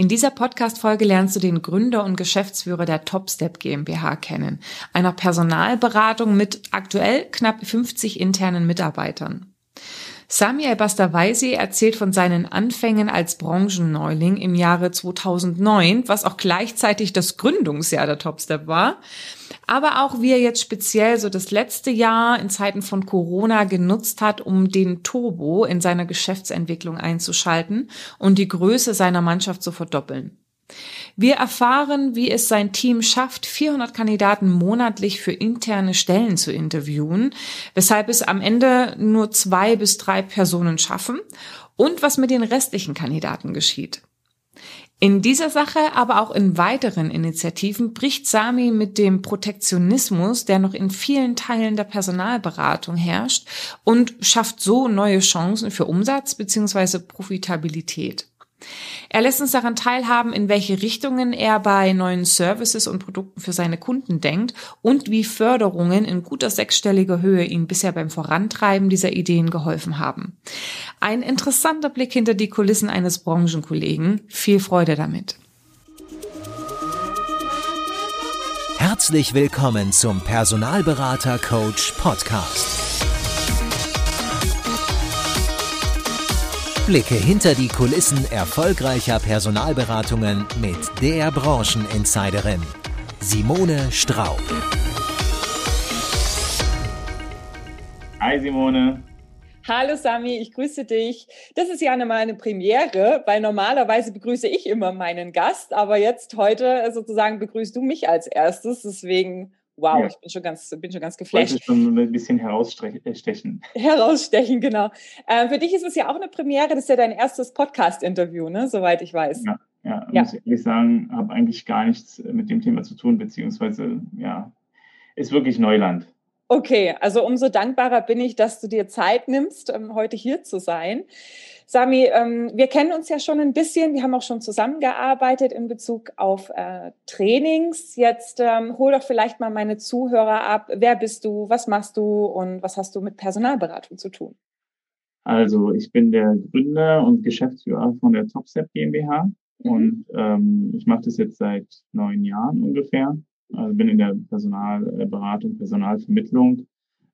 In dieser Podcast-Folge lernst du den Gründer und Geschäftsführer der Topstep GmbH kennen, einer Personalberatung mit aktuell knapp 50 internen Mitarbeitern. Sami El-Bastawaisi erzählt von seinen Anfängen als Branchenneuling im Jahre 2009, was auch gleichzeitig das Gründungsjahr der Topstep war, aber auch wie er jetzt speziell so das letzte Jahr in Zeiten von Corona genutzt hat, um den Turbo in seiner Geschäftsentwicklung einzuschalten und die Größe seiner Mannschaft zu verdoppeln. Wir erfahren, wie es sein Team schafft, 400 Kandidaten monatlich für interne Stellen zu interviewen, weshalb es am Ende nur zwei bis drei Personen schaffen und was mit den restlichen Kandidaten geschieht. In dieser Sache, aber auch in weiteren Initiativen bricht Sami mit dem Protektionismus, der noch in vielen Teilen der Personalberatung herrscht und schafft so neue Chancen für Umsatz bzw. Profitabilität. Er lässt uns daran teilhaben, in welche Richtungen er bei neuen Services und Produkten für seine Kunden denkt und wie Förderungen in guter sechsstelliger Höhe ihm bisher beim Vorantreiben dieser Ideen geholfen haben. Ein interessanter Blick hinter die Kulissen eines Branchenkollegen. Viel Freude damit. Herzlich willkommen zum Personalberater Coach Podcast. Blicke hinter die Kulissen erfolgreicher Personalberatungen mit der Brancheninsiderin Simone Straub. Hi Simone. Hallo Sami, ich grüße dich. Das ist ja mal eine Premiere, weil normalerweise begrüße ich immer meinen Gast, aber jetzt heute sozusagen begrüßt du mich als erstes. Deswegen wow, ja. ich bin schon ganz, bin schon ganz geflasht. Ich schon ein bisschen herausstechen. Herausstechen, genau. Äh, für dich ist es ja auch eine Premiere, das ist ja dein erstes Podcast-Interview, ne? soweit ich weiß. Ja, ja, ja. muss ich ehrlich sagen, habe eigentlich gar nichts mit dem Thema zu tun, beziehungsweise, ja, ist wirklich Neuland. Okay, also umso dankbarer bin ich, dass du dir Zeit nimmst, ähm, heute hier zu sein. Sami, ähm, wir kennen uns ja schon ein bisschen, wir haben auch schon zusammengearbeitet in Bezug auf äh, Trainings. Jetzt ähm, hol doch vielleicht mal meine Zuhörer ab. Wer bist du, was machst du und was hast du mit Personalberatung zu tun? Also ich bin der Gründer und Geschäftsführer von der TopStep GmbH mhm. und ähm, ich mache das jetzt seit neun Jahren ungefähr. Also bin in der Personalberatung, Personalvermittlung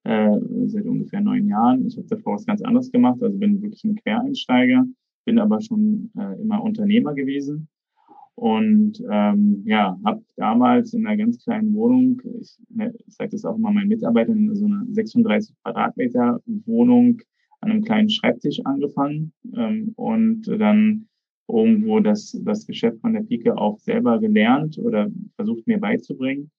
äh, seit ungefähr neun Jahren. Ich habe davor was ganz anderes gemacht, also bin wirklich ein Quereinsteiger, bin aber schon äh, immer Unternehmer gewesen und ähm, ja, habe damals in einer ganz kleinen Wohnung, ich, ne, ich sage das auch immer meinen Mitarbeitern, in so einer 36 Quadratmeter Wohnung an einem kleinen Schreibtisch angefangen ähm, und dann irgendwo das, das Geschäft von der Pike auch selber gelernt oder versucht mir beizubringen.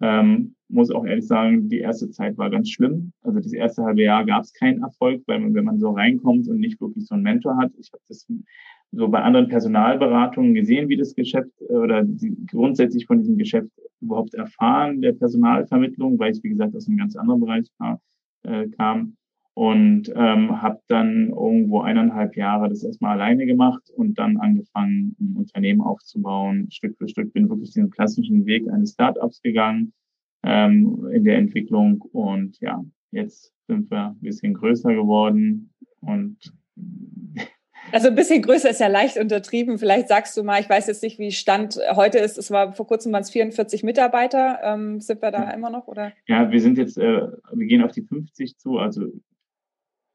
Ähm, muss auch ehrlich sagen, die erste Zeit war ganz schlimm. Also das erste halbe Jahr gab es keinen Erfolg, weil man, wenn man so reinkommt und nicht wirklich so einen Mentor hat, ich habe das so bei anderen Personalberatungen gesehen, wie das Geschäft äh, oder die, grundsätzlich von diesem Geschäft überhaupt erfahren, der Personalvermittlung, weil ich, wie gesagt, aus einem ganz anderen Bereich kam. Äh, kam und ähm, habe dann irgendwo eineinhalb Jahre das erstmal alleine gemacht und dann angefangen, ein Unternehmen aufzubauen. Stück für Stück bin wirklich den klassischen Weg eines Startups gegangen ähm, in der Entwicklung und ja, jetzt sind wir ein bisschen größer geworden und also ein bisschen größer ist ja leicht untertrieben. Vielleicht sagst du mal, ich weiß jetzt nicht, wie Stand heute ist. Es war vor kurzem waren es 44 Mitarbeiter. Ähm, sind wir da ja. immer noch oder? Ja, wir sind jetzt, äh, wir gehen auf die 50 zu. Also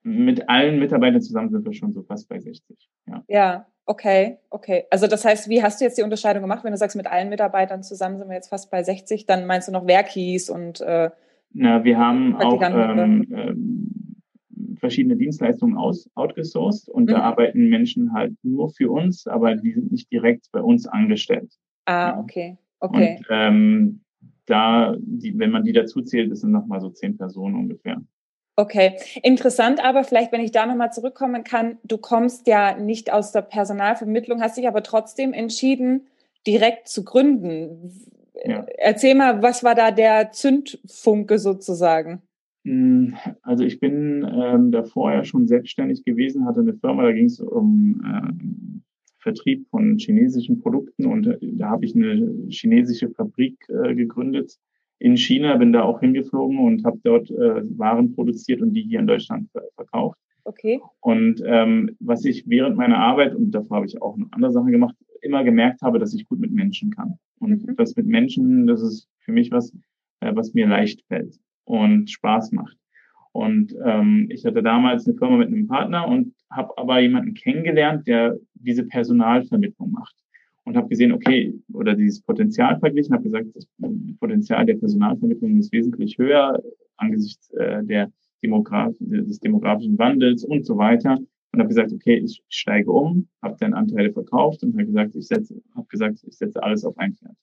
mit allen Mitarbeitern zusammen sind wir schon so fast bei 60. Ja. ja, okay, okay. Also das heißt, wie hast du jetzt die Unterscheidung gemacht, wenn du sagst, mit allen Mitarbeitern zusammen sind wir jetzt fast bei 60, dann meinst du noch Werkis und äh, Na, wir haben auch ähm, ähm, verschiedene Dienstleistungen aus, outgesourced und mhm. da arbeiten Menschen halt nur für uns, aber die sind nicht direkt bei uns angestellt. Ah, ja. okay, okay. Und ähm, da, die, wenn man die dazu zählt, das sind nochmal so zehn Personen ungefähr. Okay, interessant, aber vielleicht, wenn ich da nochmal zurückkommen kann, du kommst ja nicht aus der Personalvermittlung, hast dich aber trotzdem entschieden, direkt zu gründen. Ja. Erzähl mal, was war da der Zündfunke sozusagen? Hm, also ich bin ähm, davor ja schon selbstständig gewesen, hatte eine Firma, da ging es um äh, Vertrieb von chinesischen Produkten und äh, da habe ich eine chinesische Fabrik äh, gegründet in China, bin da auch hingeflogen und habe dort äh, Waren produziert und die hier in Deutschland verkauft. Okay. Und ähm, was ich während meiner Arbeit, und davor habe ich auch noch andere Sachen gemacht, immer gemerkt habe, dass ich gut mit Menschen kann. Und mhm. das mit Menschen, das ist für mich was, äh, was mir leicht fällt und Spaß macht. Und ähm, ich hatte damals eine Firma mit einem Partner und habe aber jemanden kennengelernt, der diese Personalvermittlung macht. Und habe gesehen, okay, oder dieses Potenzial verglichen, habe gesagt, das Potenzial der Personalvermittlung ist wesentlich höher angesichts äh, der Demograf des demografischen Wandels und so weiter. Und habe gesagt, okay, ich steige um, habe dann Anteile verkauft und habe gesagt, ich setze, habe gesagt, ich setze alles auf ein Pferd.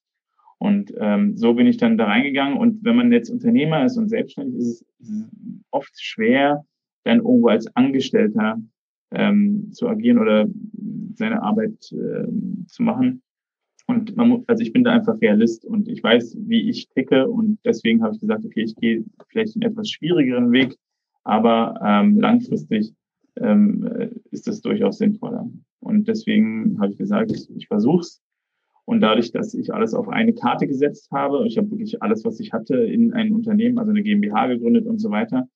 Und ähm, so bin ich dann da reingegangen. Und wenn man jetzt Unternehmer ist und selbstständig ist, ist es oft schwer, dann irgendwo als Angestellter ähm, zu agieren oder seine Arbeit ähm, zu machen. Und man muss, also ich bin da einfach Realist und ich weiß, wie ich ticke und deswegen habe ich gesagt, okay, ich gehe vielleicht einen etwas schwierigeren Weg, aber ähm, langfristig ähm, ist das durchaus sinnvoller. Und deswegen habe ich gesagt, ich, ich versuche es und dadurch, dass ich alles auf eine Karte gesetzt habe, ich habe wirklich alles, was ich hatte, in ein Unternehmen, also eine GmbH gegründet und so weiter,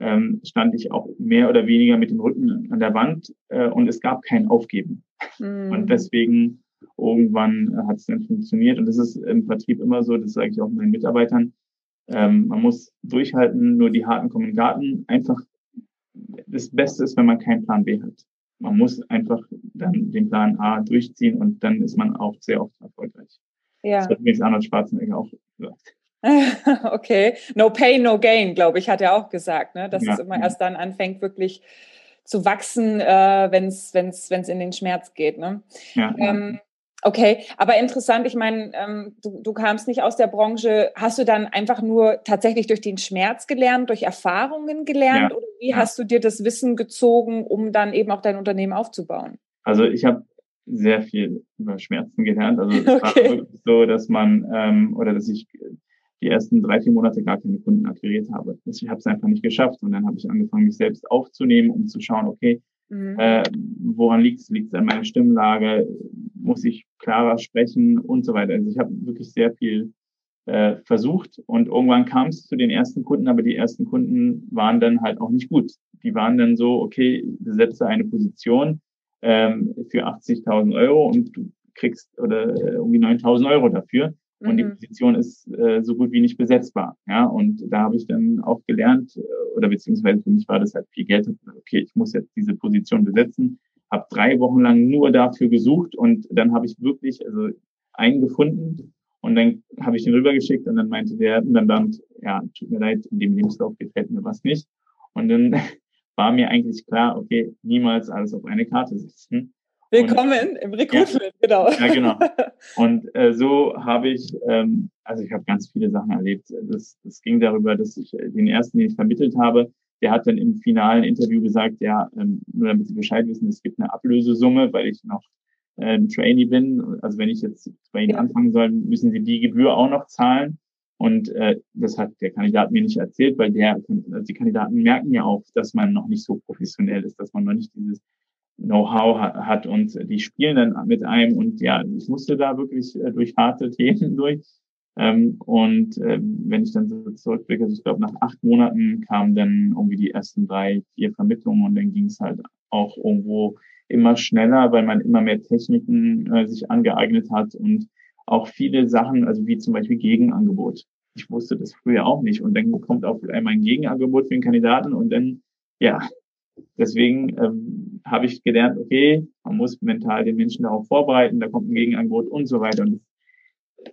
ähm, stand ich auch mehr oder weniger mit dem Rücken an der Wand äh, und es gab kein Aufgeben. Mhm. Und deswegen irgendwann hat es dann funktioniert. Und das ist im Vertrieb immer so, das sage ich auch meinen Mitarbeitern. Ähm, man muss durchhalten, nur die harten kommen in den Garten. Einfach das Beste ist, wenn man keinen Plan B hat man muss einfach dann den Plan A durchziehen und dann ist man auch sehr oft erfolgreich. Ja. Das hat übrigens Arnold Schwarzenegger auch gesagt. okay, no pain, no gain, glaube ich, hat er auch gesagt, ne? dass ja. es immer erst dann anfängt, wirklich zu wachsen, äh, wenn es in den Schmerz geht. Ne? Ja, ähm, Okay, aber interessant, ich meine, ähm, du, du kamst nicht aus der Branche. Hast du dann einfach nur tatsächlich durch den Schmerz gelernt, durch Erfahrungen gelernt ja, oder wie ja. hast du dir das Wissen gezogen, um dann eben auch dein Unternehmen aufzubauen? Also ich habe sehr viel über Schmerzen gelernt. Also es okay. war wirklich so, dass man ähm, oder dass ich die ersten drei, vier Monate gar keine Kunden akquiriert habe. Ich habe es einfach nicht geschafft und dann habe ich angefangen, mich selbst aufzunehmen, um zu schauen, okay, Mhm. Äh, woran liegt es? Liegt es an meiner Stimmlage? Muss ich klarer sprechen und so weiter? Also ich habe wirklich sehr viel äh, versucht und irgendwann kam es zu den ersten Kunden, aber die ersten Kunden waren dann halt auch nicht gut. Die waren dann so, okay, besetze eine Position ähm, für 80.000 Euro und du kriegst oder äh, irgendwie 9.000 Euro dafür. Und die mhm. Position ist äh, so gut wie nicht besetzbar. Ja, und da habe ich dann auch gelernt, äh, oder beziehungsweise für mich war das halt viel Geld. Okay, ich muss jetzt diese Position besetzen. Habe drei Wochen lang nur dafür gesucht und dann habe ich wirklich also einen gefunden und dann habe ich den rübergeschickt und dann meinte der Mandant, ja, tut mir leid, in dem Lebenslauf gefällt mir was nicht. Und dann war mir eigentlich klar, okay, niemals alles auf eine Karte setzen. Willkommen und, im Recruitment, ja, genau. Ja, genau. Und äh, so habe ich, ähm, also ich habe ganz viele Sachen erlebt. Das, das ging darüber, dass ich äh, den ersten, den ich vermittelt habe, der hat dann im finalen Interview gesagt, ja, ähm, nur damit Sie Bescheid wissen, es gibt eine Ablösesumme, weil ich noch äh, ein Trainee bin. Also wenn ich jetzt bei Ihnen ja. anfangen soll, müssen Sie die Gebühr auch noch zahlen. Und äh, das hat der Kandidat mir nicht erzählt, weil der, also die Kandidaten merken ja auch, dass man noch nicht so professionell ist, dass man noch nicht dieses Know-how hat und die spielen dann mit einem und ja, ich musste da wirklich äh, durch harte Themen durch. Ähm, und äh, wenn ich dann so zurückblicke, also ich glaube, nach acht Monaten kamen dann irgendwie die ersten drei, vier Vermittlungen und dann ging es halt auch irgendwo immer schneller, weil man immer mehr Techniken äh, sich angeeignet hat und auch viele Sachen, also wie zum Beispiel Gegenangebot. Ich wusste das früher auch nicht und dann kommt auf einmal ein Gegenangebot für den Kandidaten und dann, ja, deswegen ähm, habe ich gelernt, okay, man muss mental den Menschen darauf vorbereiten, da kommt ein Gegenangebot und so weiter. Und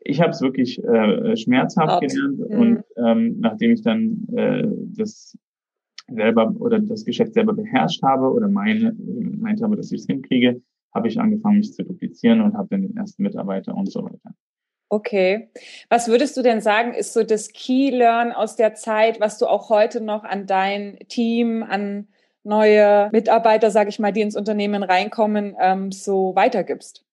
ich habe es wirklich äh, schmerzhaft Out. gelernt mhm. und ähm, nachdem ich dann äh, das selber oder das Geschäft selber beherrscht habe oder meine, meinte habe, dass ich es hinkriege, habe ich angefangen, mich zu duplizieren und habe dann den ersten Mitarbeiter und so weiter. Okay. Was würdest du denn sagen, ist so das Key Learn aus der Zeit, was du auch heute noch an dein Team, an neue Mitarbeiter, sage ich mal, die ins Unternehmen reinkommen, ähm, so weitergibst?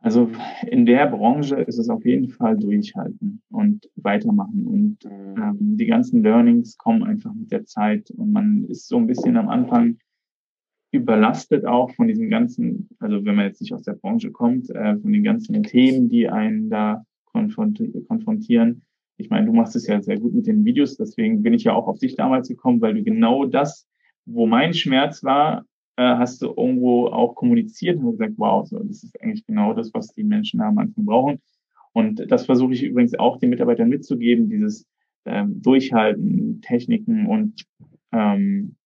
Also in der Branche ist es auf jeden Fall durchhalten und weitermachen. Und ähm, die ganzen Learnings kommen einfach mit der Zeit und man ist so ein bisschen am Anfang überlastet auch von diesem ganzen, also wenn man jetzt nicht aus der Branche kommt, äh, von den ganzen Themen, die einen da konfrontieren ich meine, du machst es ja sehr gut mit den Videos, deswegen bin ich ja auch auf dich damals gekommen, weil du genau das, wo mein Schmerz war, äh, hast du irgendwo auch kommuniziert und gesagt, wow, so, das ist eigentlich genau das, was die Menschen am Anfang brauchen. Und das versuche ich übrigens auch den Mitarbeitern mitzugeben, dieses ähm, Durchhalten, Techniken und ähm,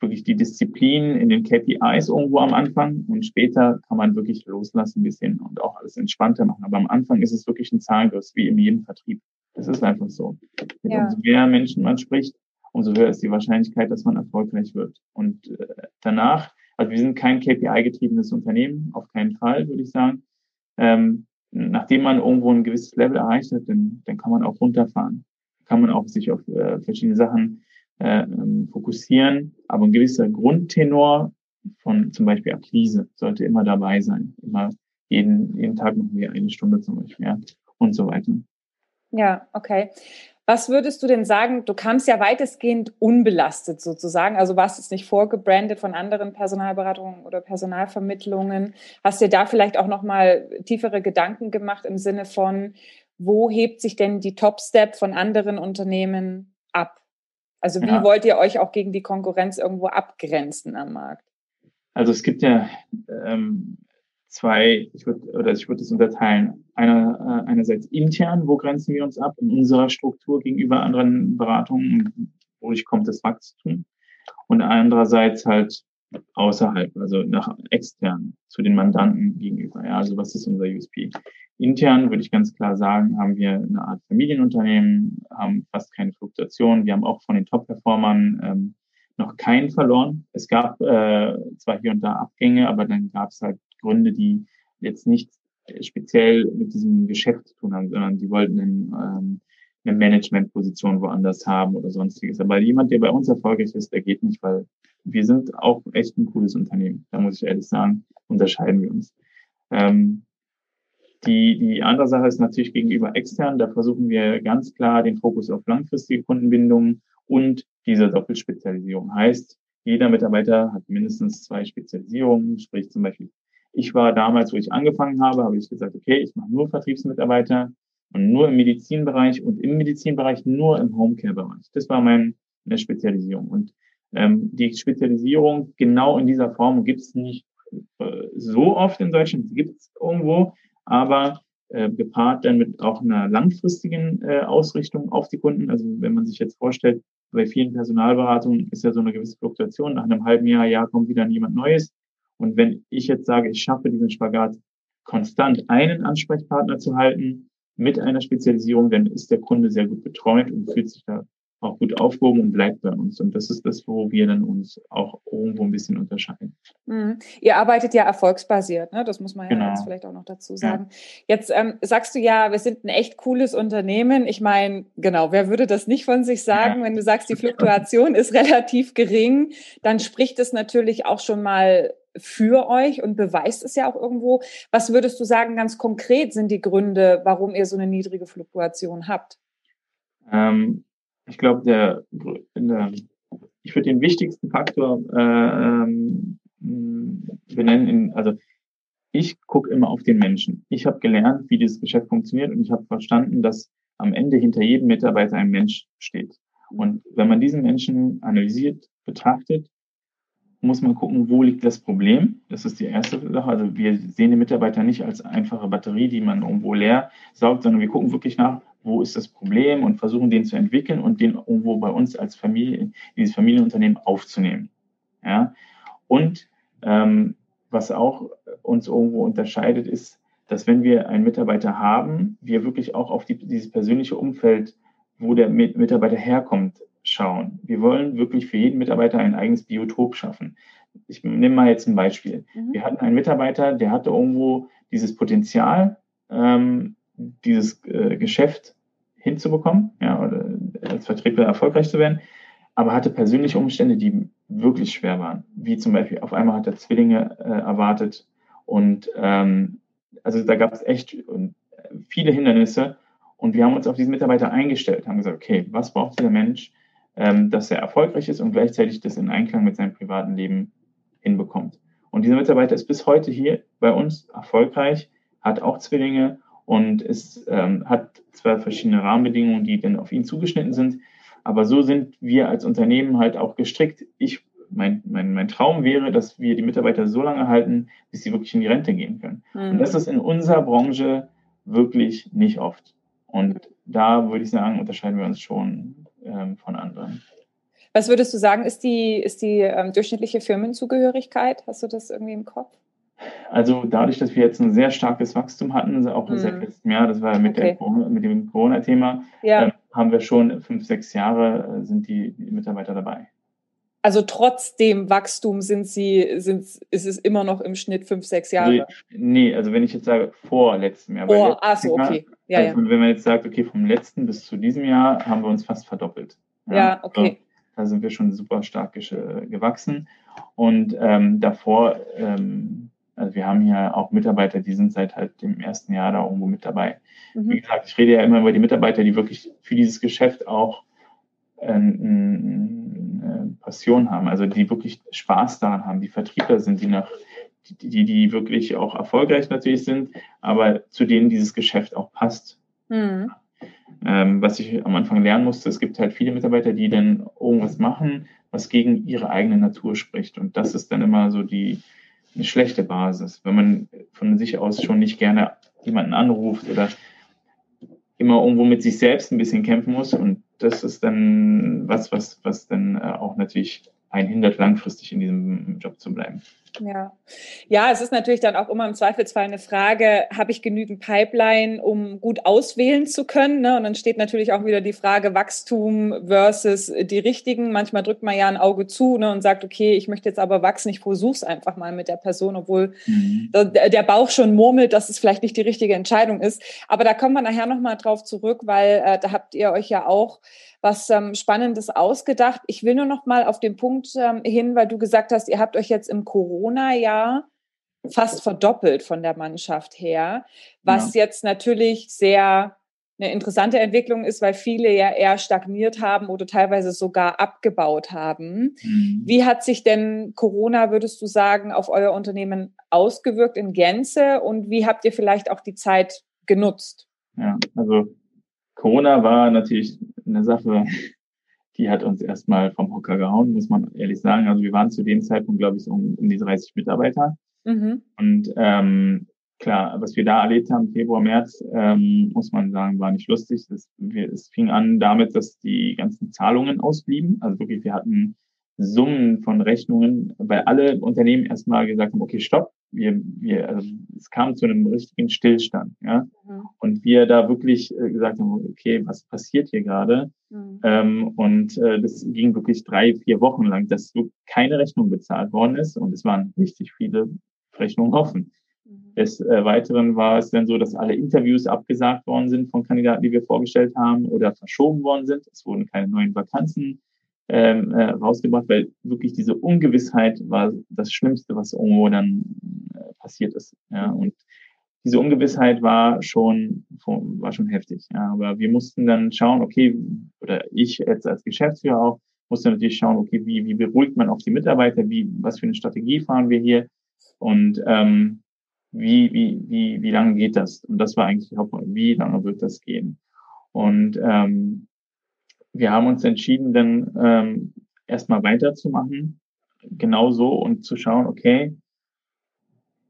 wirklich die Disziplin in den KPIs irgendwo am Anfang und später kann man wirklich loslassen ein bisschen und auch alles entspannter machen. Aber am Anfang ist es wirklich ein Zahlengriff, wie in jedem Vertrieb. Das ist einfach so. Ja. Umso mehr Menschen man spricht, umso höher ist die Wahrscheinlichkeit, dass man erfolgreich wird. Und äh, danach, also wir sind kein KPI-getriebenes Unternehmen, auf keinen Fall, würde ich sagen. Ähm, nachdem man irgendwo ein gewisses Level erreicht hat, dann, dann kann man auch runterfahren. Kann man auch sich auf äh, verschiedene Sachen äh, ähm, fokussieren. Aber ein gewisser Grundtenor von zum Beispiel Akquise sollte immer dabei sein. Immer jeden, jeden Tag machen wir eine Stunde zum Beispiel ja, und so weiter. Ja, okay. Was würdest du denn sagen? Du kamst ja weitestgehend unbelastet sozusagen. Also warst jetzt nicht vorgebrandet von anderen Personalberatungen oder Personalvermittlungen. Hast dir da vielleicht auch nochmal tiefere Gedanken gemacht im Sinne von, wo hebt sich denn die Top-Step von anderen Unternehmen ab? Also wie ja. wollt ihr euch auch gegen die Konkurrenz irgendwo abgrenzen am Markt? Also es gibt ja ähm, zwei, ich würde, oder ich würde es unterteilen. Einer, äh, einerseits intern, wo grenzen wir uns ab in unserer Struktur gegenüber anderen Beratungen, wodurch kommt das Wachstum. Und andererseits halt außerhalb, also nach extern zu den Mandanten gegenüber. Ja, also was ist unser USP? Intern würde ich ganz klar sagen, haben wir eine Art Familienunternehmen, haben fast keine Fluktuation. Wir haben auch von den Top-Performern ähm, noch keinen verloren. Es gab äh, zwar hier und da Abgänge, aber dann gab es halt Gründe, die jetzt nicht speziell mit diesem Geschäft zu tun haben, sondern die wollten einen, ähm, eine Managementposition woanders haben oder sonstiges. Aber jemand, der bei uns erfolgreich ist, der geht nicht, weil wir sind auch echt ein cooles Unternehmen. Da muss ich ehrlich sagen, unterscheiden wir uns. Ähm, die, die andere Sache ist natürlich gegenüber extern. Da versuchen wir ganz klar den Fokus auf langfristige Kundenbindungen und diese Doppelspezialisierung. Heißt, jeder Mitarbeiter hat mindestens zwei Spezialisierungen, sprich zum Beispiel ich war damals, wo ich angefangen habe, habe ich gesagt, okay, ich mache nur Vertriebsmitarbeiter und nur im Medizinbereich und im Medizinbereich nur im Homecare-Bereich. Das war meine Spezialisierung. Und ähm, die Spezialisierung genau in dieser Form gibt es nicht äh, so oft in Deutschland, gibt es irgendwo, aber äh, gepaart dann mit auch einer langfristigen äh, Ausrichtung auf die Kunden. Also wenn man sich jetzt vorstellt, bei vielen Personalberatungen ist ja so eine gewisse Fluktuation. Nach einem halben Jahr, Jahr kommt wieder jemand Neues. Und wenn ich jetzt sage, ich schaffe diesen Spagat, konstant einen Ansprechpartner zu halten mit einer Spezialisierung, dann ist der Kunde sehr gut betreut und fühlt sich da auch gut aufgehoben und bleibt bei uns. Und das ist das, wo wir dann uns auch irgendwo ein bisschen unterscheiden. Mhm. Ihr arbeitet ja erfolgsbasiert, ne? das muss man ja genau. jetzt vielleicht auch noch dazu sagen. Ja. Jetzt ähm, sagst du ja, wir sind ein echt cooles Unternehmen. Ich meine, genau, wer würde das nicht von sich sagen? Ja. Wenn du sagst, die Fluktuation ist relativ gering, dann spricht es natürlich auch schon mal für euch und beweist es ja auch irgendwo. Was würdest du sagen, ganz konkret sind die Gründe, warum ihr so eine niedrige Fluktuation habt? Ähm, ich glaube, der, der, ich würde den wichtigsten Faktor äh, benennen, in, also ich gucke immer auf den Menschen. Ich habe gelernt, wie dieses Geschäft funktioniert und ich habe verstanden, dass am Ende hinter jedem Mitarbeiter ein Mensch steht. Und wenn man diesen Menschen analysiert, betrachtet, muss man gucken, wo liegt das Problem. Das ist die erste Sache. Also wir sehen die Mitarbeiter nicht als einfache Batterie, die man irgendwo leer saugt, sondern wir gucken wirklich nach, wo ist das Problem und versuchen den zu entwickeln und den irgendwo bei uns als Familie, dieses Familienunternehmen aufzunehmen. Ja. Und ähm, was auch uns irgendwo unterscheidet, ist, dass wenn wir einen Mitarbeiter haben, wir wirklich auch auf die, dieses persönliche Umfeld, wo der Mitarbeiter herkommt, schauen. Wir wollen wirklich für jeden Mitarbeiter ein eigenes Biotop schaffen. Ich nehme mal jetzt ein Beispiel. Mhm. Wir hatten einen Mitarbeiter, der hatte irgendwo dieses Potenzial, ähm, dieses äh, Geschäft hinzubekommen, ja, oder als Vertriebler erfolgreich zu werden, aber hatte persönliche Umstände, die wirklich schwer waren. Wie zum Beispiel, auf einmal hat er Zwillinge äh, erwartet und ähm, also da gab es echt viele Hindernisse und wir haben uns auf diesen Mitarbeiter eingestellt, haben gesagt, okay, was braucht dieser Mensch, ähm, dass er erfolgreich ist und gleichzeitig das in Einklang mit seinem privaten Leben hinbekommt. Und dieser Mitarbeiter ist bis heute hier bei uns erfolgreich, hat auch Zwillinge und es ähm, hat zwar verschiedene Rahmenbedingungen, die dann auf ihn zugeschnitten sind, aber so sind wir als Unternehmen halt auch gestrickt. Ich mein, mein, mein Traum wäre, dass wir die Mitarbeiter so lange halten, bis sie wirklich in die Rente gehen können. Mhm. Und das ist in unserer Branche wirklich nicht oft. Und da würde ich sagen, unterscheiden wir uns schon ähm, von anderen. Was würdest du sagen, ist die, ist die ähm, durchschnittliche Firmenzugehörigkeit? Hast du das irgendwie im Kopf? Also dadurch, dass wir jetzt ein sehr starkes Wachstum hatten, auch mhm. seit letztem Jahr, das war mit, okay. der, mit dem Corona-Thema, ja. äh, haben wir schon fünf, sechs Jahre äh, sind die, Mitarbeiter dabei. Also trotz dem Wachstum sind sie, sind, ist es immer noch im Schnitt fünf, sechs Jahre? Also, nee, also wenn ich jetzt sage vor letztem Jahr. Vor, ach so, okay. Ja, also ja. Wenn man jetzt sagt, okay, vom letzten bis zu diesem Jahr haben wir uns fast verdoppelt. Ja, ja okay. Also, da sind wir schon super stark gewachsen. Und ähm, davor, ähm, also wir haben hier auch Mitarbeiter, die sind seit halt dem ersten Jahr da irgendwo mit dabei. Mhm. Wie gesagt, ich rede ja immer über die Mitarbeiter, die wirklich für dieses Geschäft auch äh, eine Passion haben, also die wirklich Spaß daran haben, die Vertriebler sind, die nach die, die wirklich auch erfolgreich natürlich sind, aber zu denen dieses Geschäft auch passt. Mhm. Ähm, was ich am Anfang lernen musste, es gibt halt viele Mitarbeiter, die dann irgendwas machen, was gegen ihre eigene Natur spricht. Und das ist dann immer so die eine schlechte Basis, wenn man von sich aus schon nicht gerne jemanden anruft oder immer irgendwo mit sich selbst ein bisschen kämpfen muss. Und das ist dann was, was, was dann äh, auch natürlich einen hindert, langfristig in diesem Job zu bleiben. Ja. ja, es ist natürlich dann auch immer im Zweifelsfall eine Frage, habe ich genügend Pipeline, um gut auswählen zu können? Ne? Und dann steht natürlich auch wieder die Frage Wachstum versus die richtigen. Manchmal drückt man ja ein Auge zu ne, und sagt, okay, ich möchte jetzt aber wachsen, ich versuche es einfach mal mit der Person, obwohl mhm. der Bauch schon murmelt, dass es vielleicht nicht die richtige Entscheidung ist. Aber da kommen wir nachher nochmal drauf zurück, weil äh, da habt ihr euch ja auch was ähm, Spannendes ausgedacht. Ich will nur noch mal auf den Punkt ähm, hin, weil du gesagt hast, ihr habt euch jetzt im Corona-Jahr fast verdoppelt von der Mannschaft her, was ja. jetzt natürlich sehr eine interessante Entwicklung ist, weil viele ja eher stagniert haben oder teilweise sogar abgebaut haben. Mhm. Wie hat sich denn Corona, würdest du sagen, auf euer Unternehmen ausgewirkt in Gänze und wie habt ihr vielleicht auch die Zeit genutzt? Ja, also Corona war natürlich eine Sache, die hat uns erstmal vom Hocker gehauen, muss man ehrlich sagen. Also wir waren zu dem Zeitpunkt, glaube ich, um, um die 30 Mitarbeiter. Mhm. Und ähm, klar, was wir da erlebt haben, Februar, März, ähm, muss man sagen, war nicht lustig. Es, wir, es fing an damit, dass die ganzen Zahlungen ausblieben. Also wirklich, wir hatten Summen von Rechnungen, weil alle Unternehmen erstmal gesagt haben, okay, stopp, wir, wir, also es kam zu einem richtigen Stillstand, ja. Mhm. Und wir da wirklich äh, gesagt haben, okay, was passiert hier gerade? Mhm. Ähm, und äh, das ging wirklich drei, vier Wochen lang, dass so keine Rechnung bezahlt worden ist und es waren richtig viele Rechnungen offen. Mhm. Des äh, Weiteren war es dann so, dass alle Interviews abgesagt worden sind von Kandidaten, die wir vorgestellt haben oder verschoben worden sind. Es wurden keine neuen Vakanzen ähm, äh, rausgebracht, weil wirklich diese Ungewissheit war das Schlimmste, was irgendwo dann äh, passiert ist. Ja, und diese Ungewissheit war schon, war schon heftig. Ja, aber wir mussten dann schauen, okay, oder ich jetzt als Geschäftsführer auch, musste natürlich schauen, okay, wie, wie beruhigt man auch die Mitarbeiter, wie, was für eine Strategie fahren wir hier und ähm, wie, wie, wie, wie lange geht das? Und das war eigentlich die Hauptfrage, wie lange wird das gehen? Und ähm, wir haben uns entschieden, dann ähm, erstmal weiterzumachen, genauso und zu schauen, okay,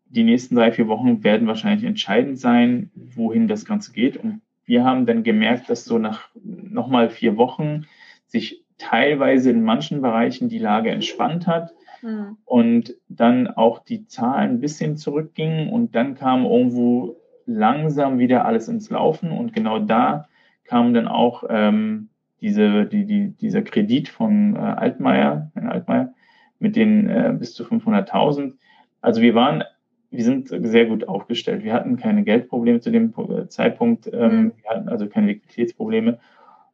die nächsten drei, vier Wochen werden wahrscheinlich entscheidend sein, wohin das Ganze geht. Und wir haben dann gemerkt, dass so nach nochmal vier Wochen sich teilweise in manchen Bereichen die Lage entspannt hat mhm. und dann auch die Zahlen ein bisschen zurückgingen und dann kam irgendwo langsam wieder alles ins Laufen und genau da kam dann auch ähm, diese, die, die, dieser Kredit von äh, Altmaier, Herrn Altmaier, mit den äh, bis zu 500.000. Also wir waren, wir sind sehr gut aufgestellt. Wir hatten keine Geldprobleme zu dem Zeitpunkt, ähm, mhm. wir hatten also keine Liquiditätsprobleme.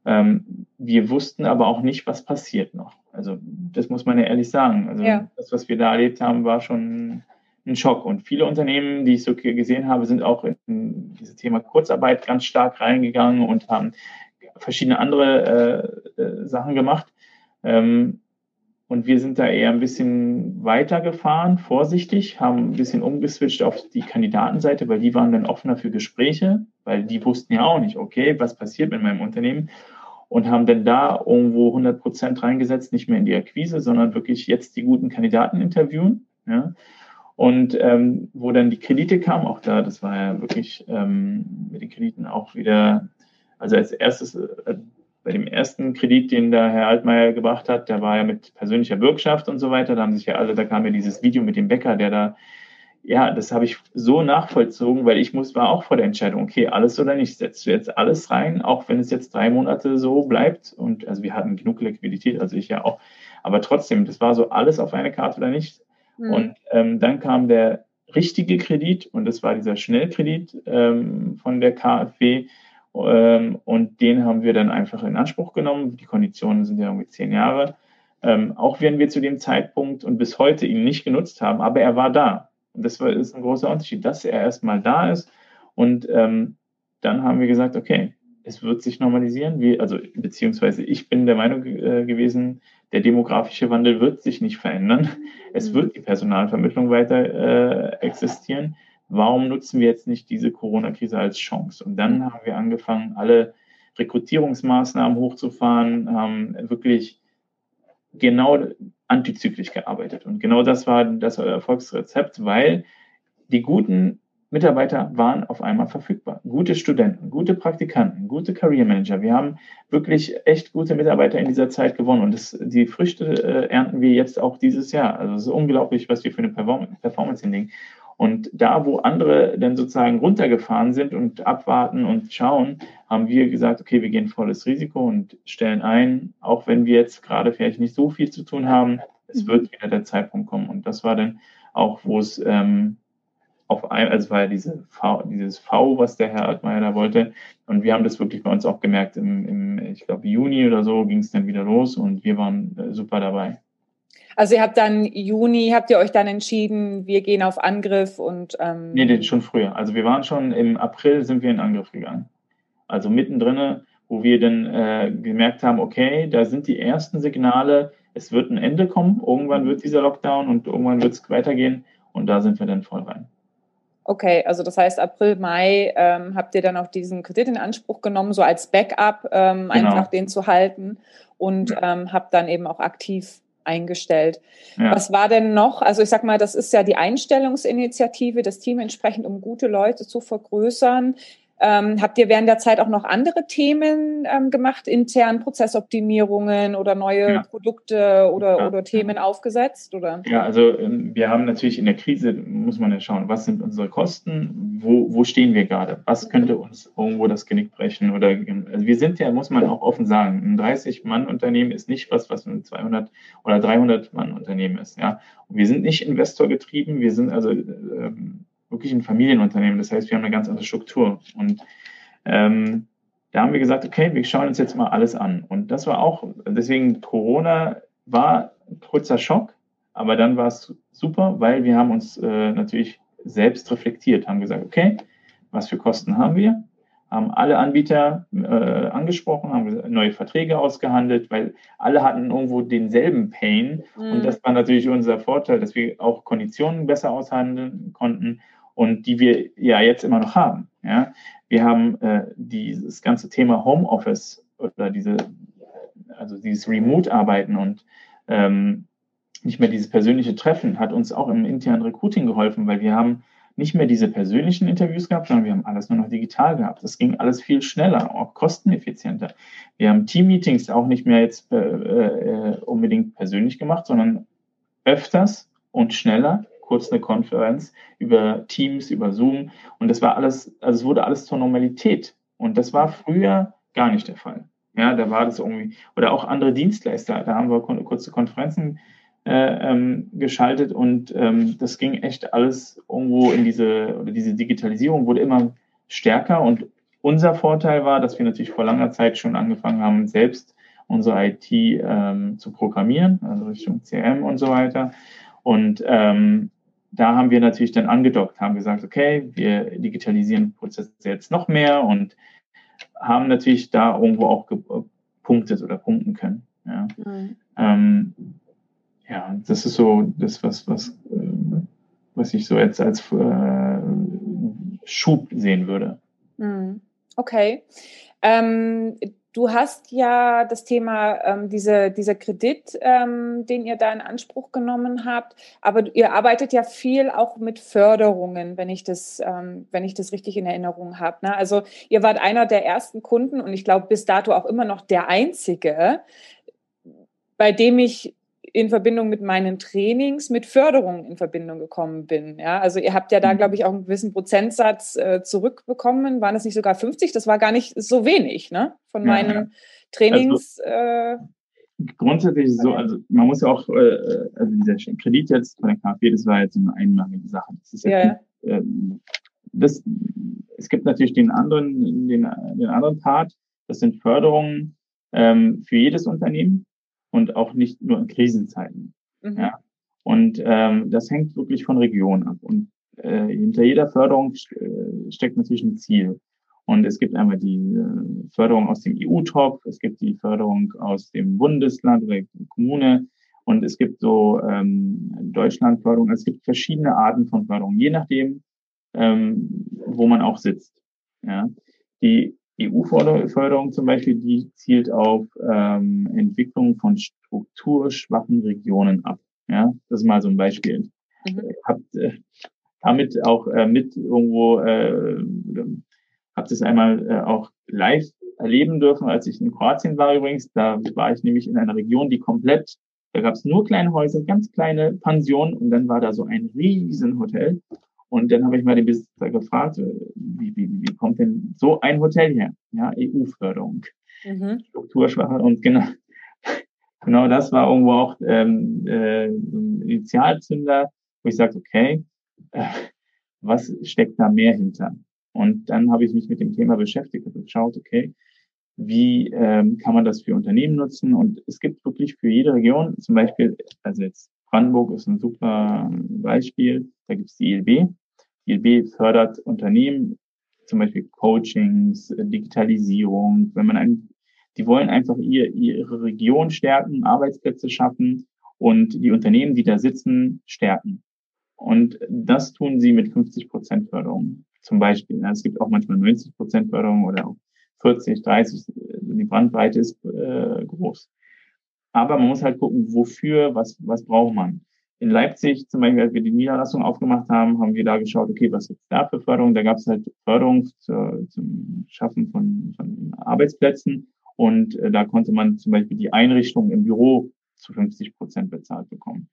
Ähm, wir wussten aber auch nicht, was passiert noch. Also das muss man ja ehrlich sagen. Also ja. das, was wir da erlebt haben, war schon ein Schock. Und viele Unternehmen, die ich so gesehen habe, sind auch in dieses Thema Kurzarbeit ganz stark reingegangen und haben verschiedene andere äh, äh, Sachen gemacht. Ähm, und wir sind da eher ein bisschen weiter gefahren, vorsichtig, haben ein bisschen umgeswitcht auf die Kandidatenseite, weil die waren dann offener für Gespräche, weil die wussten ja auch nicht, okay, was passiert mit meinem Unternehmen. und haben dann da irgendwo 100 Prozent reingesetzt, nicht mehr in die Akquise, sondern wirklich jetzt die guten Kandidaten interviewen. Ja. Und ähm, wo dann die Kredite kamen, auch da, das war ja wirklich ähm, mit den Krediten auch wieder, also als erstes, äh, bei dem ersten Kredit, den der Herr Altmaier gebracht hat, der war ja mit persönlicher Bürgschaft und so weiter. Da haben sich ja alle, da kam ja dieses Video mit dem Bäcker, der da, ja, das habe ich so nachvollzogen, weil ich muss, war auch vor der Entscheidung, okay, alles oder nicht, setzt du jetzt alles rein, auch wenn es jetzt drei Monate so bleibt. Und also wir hatten genug Liquidität, also ich ja auch. Aber trotzdem, das war so alles auf eine Karte oder nicht. Mhm. Und ähm, dann kam der richtige Kredit und das war dieser Schnellkredit ähm, von der KfW. Ähm, und den haben wir dann einfach in Anspruch genommen. Die Konditionen sind ja irgendwie zehn Jahre. Ähm, auch wenn wir zu dem Zeitpunkt und bis heute ihn nicht genutzt haben, aber er war da. Und das war, ist ein großer Unterschied, dass er erstmal da ist. Und ähm, dann haben wir gesagt, okay, es wird sich normalisieren. Wir, also beziehungsweise ich bin der Meinung äh, gewesen, der demografische Wandel wird sich nicht verändern. Es mhm. wird die Personalvermittlung weiter äh, existieren. Warum nutzen wir jetzt nicht diese Corona-Krise als Chance? Und dann haben wir angefangen, alle Rekrutierungsmaßnahmen hochzufahren, haben wirklich genau antizyklisch gearbeitet. Und genau das war das Erfolgsrezept, weil die guten Mitarbeiter waren auf einmal verfügbar. Gute Studenten, gute Praktikanten, gute Career Manager. Wir haben wirklich echt gute Mitarbeiter in dieser Zeit gewonnen und das, die Früchte äh, ernten wir jetzt auch dieses Jahr. Also es ist unglaublich, was wir für eine Performance hinlegen. Und da, wo andere dann sozusagen runtergefahren sind und abwarten und schauen, haben wir gesagt, okay, wir gehen volles Risiko und stellen ein, auch wenn wir jetzt gerade vielleicht nicht so viel zu tun haben, es wird wieder der Zeitpunkt kommen. Und das war dann auch, wo es ähm, auf ein, also war ja diese v, dieses V, was der Herr Altmaier da wollte. Und wir haben das wirklich bei uns auch gemerkt. Im, im ich glaube, Juni oder so ging es dann wieder los und wir waren äh, super dabei. Also ihr habt dann Juni, habt ihr euch dann entschieden, wir gehen auf Angriff und ähm Nee, nee, schon früher. Also wir waren schon im April sind wir in Angriff gegangen. Also mittendrin, wo wir dann äh, gemerkt haben, okay, da sind die ersten Signale, es wird ein Ende kommen, irgendwann wird dieser Lockdown und irgendwann wird es weitergehen und da sind wir dann voll rein. Okay, also das heißt, April, Mai ähm, habt ihr dann auch diesen Kredit in Anspruch genommen, so als Backup, ähm, genau. einfach den zu halten und ja. ähm, habt dann eben auch aktiv eingestellt. Ja. Was war denn noch? Also ich sag mal, das ist ja die Einstellungsinitiative, das Team entsprechend, um gute Leute zu vergrößern. Ähm, habt ihr während der Zeit auch noch andere Themen ähm, gemacht, intern Prozessoptimierungen oder neue ja. Produkte oder, ja. oder Themen aufgesetzt? Oder? Ja, also ähm, wir haben natürlich in der Krise, muss man ja schauen, was sind unsere Kosten, wo, wo stehen wir gerade, was könnte uns irgendwo das Genick brechen oder also wir sind ja, muss man auch offen sagen, ein 30-Mann-Unternehmen ist nicht was, was ein 200 oder 300-Mann-Unternehmen ist. Ja? Und wir sind nicht investorgetrieben, wir sind also ähm, wirklich ein Familienunternehmen. Das heißt, wir haben eine ganz andere Struktur. Und ähm, da haben wir gesagt, okay, wir schauen uns jetzt mal alles an. Und das war auch, deswegen Corona war ein kurzer Schock, aber dann war es super, weil wir haben uns äh, natürlich selbst reflektiert, haben gesagt, okay, was für Kosten haben wir? Haben alle Anbieter äh, angesprochen, haben neue Verträge ausgehandelt, weil alle hatten irgendwo denselben Pain. Mhm. Und das war natürlich unser Vorteil, dass wir auch Konditionen besser aushandeln konnten und die wir ja jetzt immer noch haben. Ja? Wir haben äh, dieses ganze Thema Homeoffice oder diese, also dieses Remote-Arbeiten und ähm, nicht mehr dieses persönliche Treffen hat uns auch im internen Recruiting geholfen, weil wir haben nicht mehr diese persönlichen Interviews gehabt, sondern wir haben alles nur noch digital gehabt. Das ging alles viel schneller, auch kosteneffizienter. Wir haben Team-Meetings auch nicht mehr jetzt äh, äh, unbedingt persönlich gemacht, sondern öfters und schneller kurz eine Konferenz über Teams, über Zoom. Und das war alles, also es wurde alles zur Normalität. Und das war früher gar nicht der Fall. Ja, da war das irgendwie, oder auch andere Dienstleister, da haben wir kurze Konferenzen äh, ähm, geschaltet und ähm, das ging echt alles irgendwo in diese, oder diese Digitalisierung wurde immer stärker und unser Vorteil war, dass wir natürlich vor langer Zeit schon angefangen haben, selbst unsere IT ähm, zu programmieren, also Richtung CM und so weiter. Und ähm, da haben wir natürlich dann angedockt, haben gesagt, okay, wir digitalisieren Prozesse jetzt noch mehr und haben natürlich da irgendwo auch gepunktet oder punkten können. Ja, mhm. ähm, ja das ist so das, was, was, äh, was ich so jetzt als äh, Schub sehen würde. Mhm. Okay. Ähm, Du hast ja das Thema, ähm, diese, dieser Kredit, ähm, den ihr da in Anspruch genommen habt, aber ihr arbeitet ja viel auch mit Förderungen, wenn ich das, ähm, wenn ich das richtig in Erinnerung habe. Ne? Also ihr wart einer der ersten Kunden und ich glaube bis dato auch immer noch der einzige, bei dem ich in Verbindung mit meinen Trainings mit Förderung in Verbindung gekommen bin. Ja, also ihr habt ja da, mhm. glaube ich, auch einen gewissen Prozentsatz äh, zurückbekommen. Waren es nicht sogar 50? Das war gar nicht so wenig, ne? Von ja, meinen ja. Trainings. Also, äh, grundsätzlich ist es so, also man muss ja auch, äh, also dieser Kredit jetzt von der KfW, das war jetzt so eine einmalige Sache. Das ist ja, ja. Äh, das, es gibt natürlich den anderen, den, den anderen Part, das sind Förderungen ähm, für jedes Unternehmen und auch nicht nur in Krisenzeiten. Mhm. Ja. Und ähm, das hängt wirklich von Region ab. Und äh, hinter jeder Förderung äh, steckt natürlich ein Ziel. Und es gibt einmal die äh, Förderung aus dem EU-Top, es gibt die Förderung aus dem Bundesland oder Kommune und es gibt so ähm, Deutschlandförderung. Es gibt verschiedene Arten von Förderung, je nachdem, ähm, wo man auch sitzt. Ja. Die EU-Förderung zum Beispiel, die zielt auf ähm, Entwicklung von strukturschwachen Regionen ab. Ja, das ist mal so ein Beispiel. Mhm. Habt äh, damit auch äh, mit irgendwo, äh, habt es einmal äh, auch live erleben dürfen, als ich in Kroatien war übrigens. Da war ich nämlich in einer Region, die komplett, da gab es nur kleine Häuser, ganz kleine Pensionen und dann war da so ein riesen Hotel und dann habe ich mal den Besitzer gefragt, äh, wie, wie, wie kommt denn so ein Hotel her? Ja, EU-Förderung, mhm. strukturschwache und genau, genau das war irgendwo auch ähm, äh, ein Initialzünder, wo ich sagte, okay, äh, was steckt da mehr hinter? Und dann habe ich mich mit dem Thema beschäftigt und geschaut, okay, wie ähm, kann man das für Unternehmen nutzen? Und es gibt wirklich für jede Region, zum Beispiel, also jetzt Brandenburg ist ein super Beispiel, da gibt es die ILB, ILB fördert Unternehmen, zum Beispiel Coachings, äh, Digitalisierung, wenn man ein, die wollen einfach ihr, ihre Region stärken, Arbeitsplätze schaffen und die Unternehmen, die da sitzen, stärken. Und das tun sie mit 50 Prozent Förderung zum Beispiel. Es gibt auch manchmal 90 Prozent Förderung oder auch 40, 30. Die Brandweite ist äh, groß. Aber man muss halt gucken, wofür, was, was braucht man in Leipzig zum Beispiel, als wir die Niederlassung aufgemacht haben, haben wir da geschaut, okay, was gibt's da für Förderung? Da gab es halt Förderung zur, zum Schaffen von, von Arbeitsplätzen und äh, da konnte man zum Beispiel die Einrichtung im Büro zu 50 Prozent bezahlt bekommen.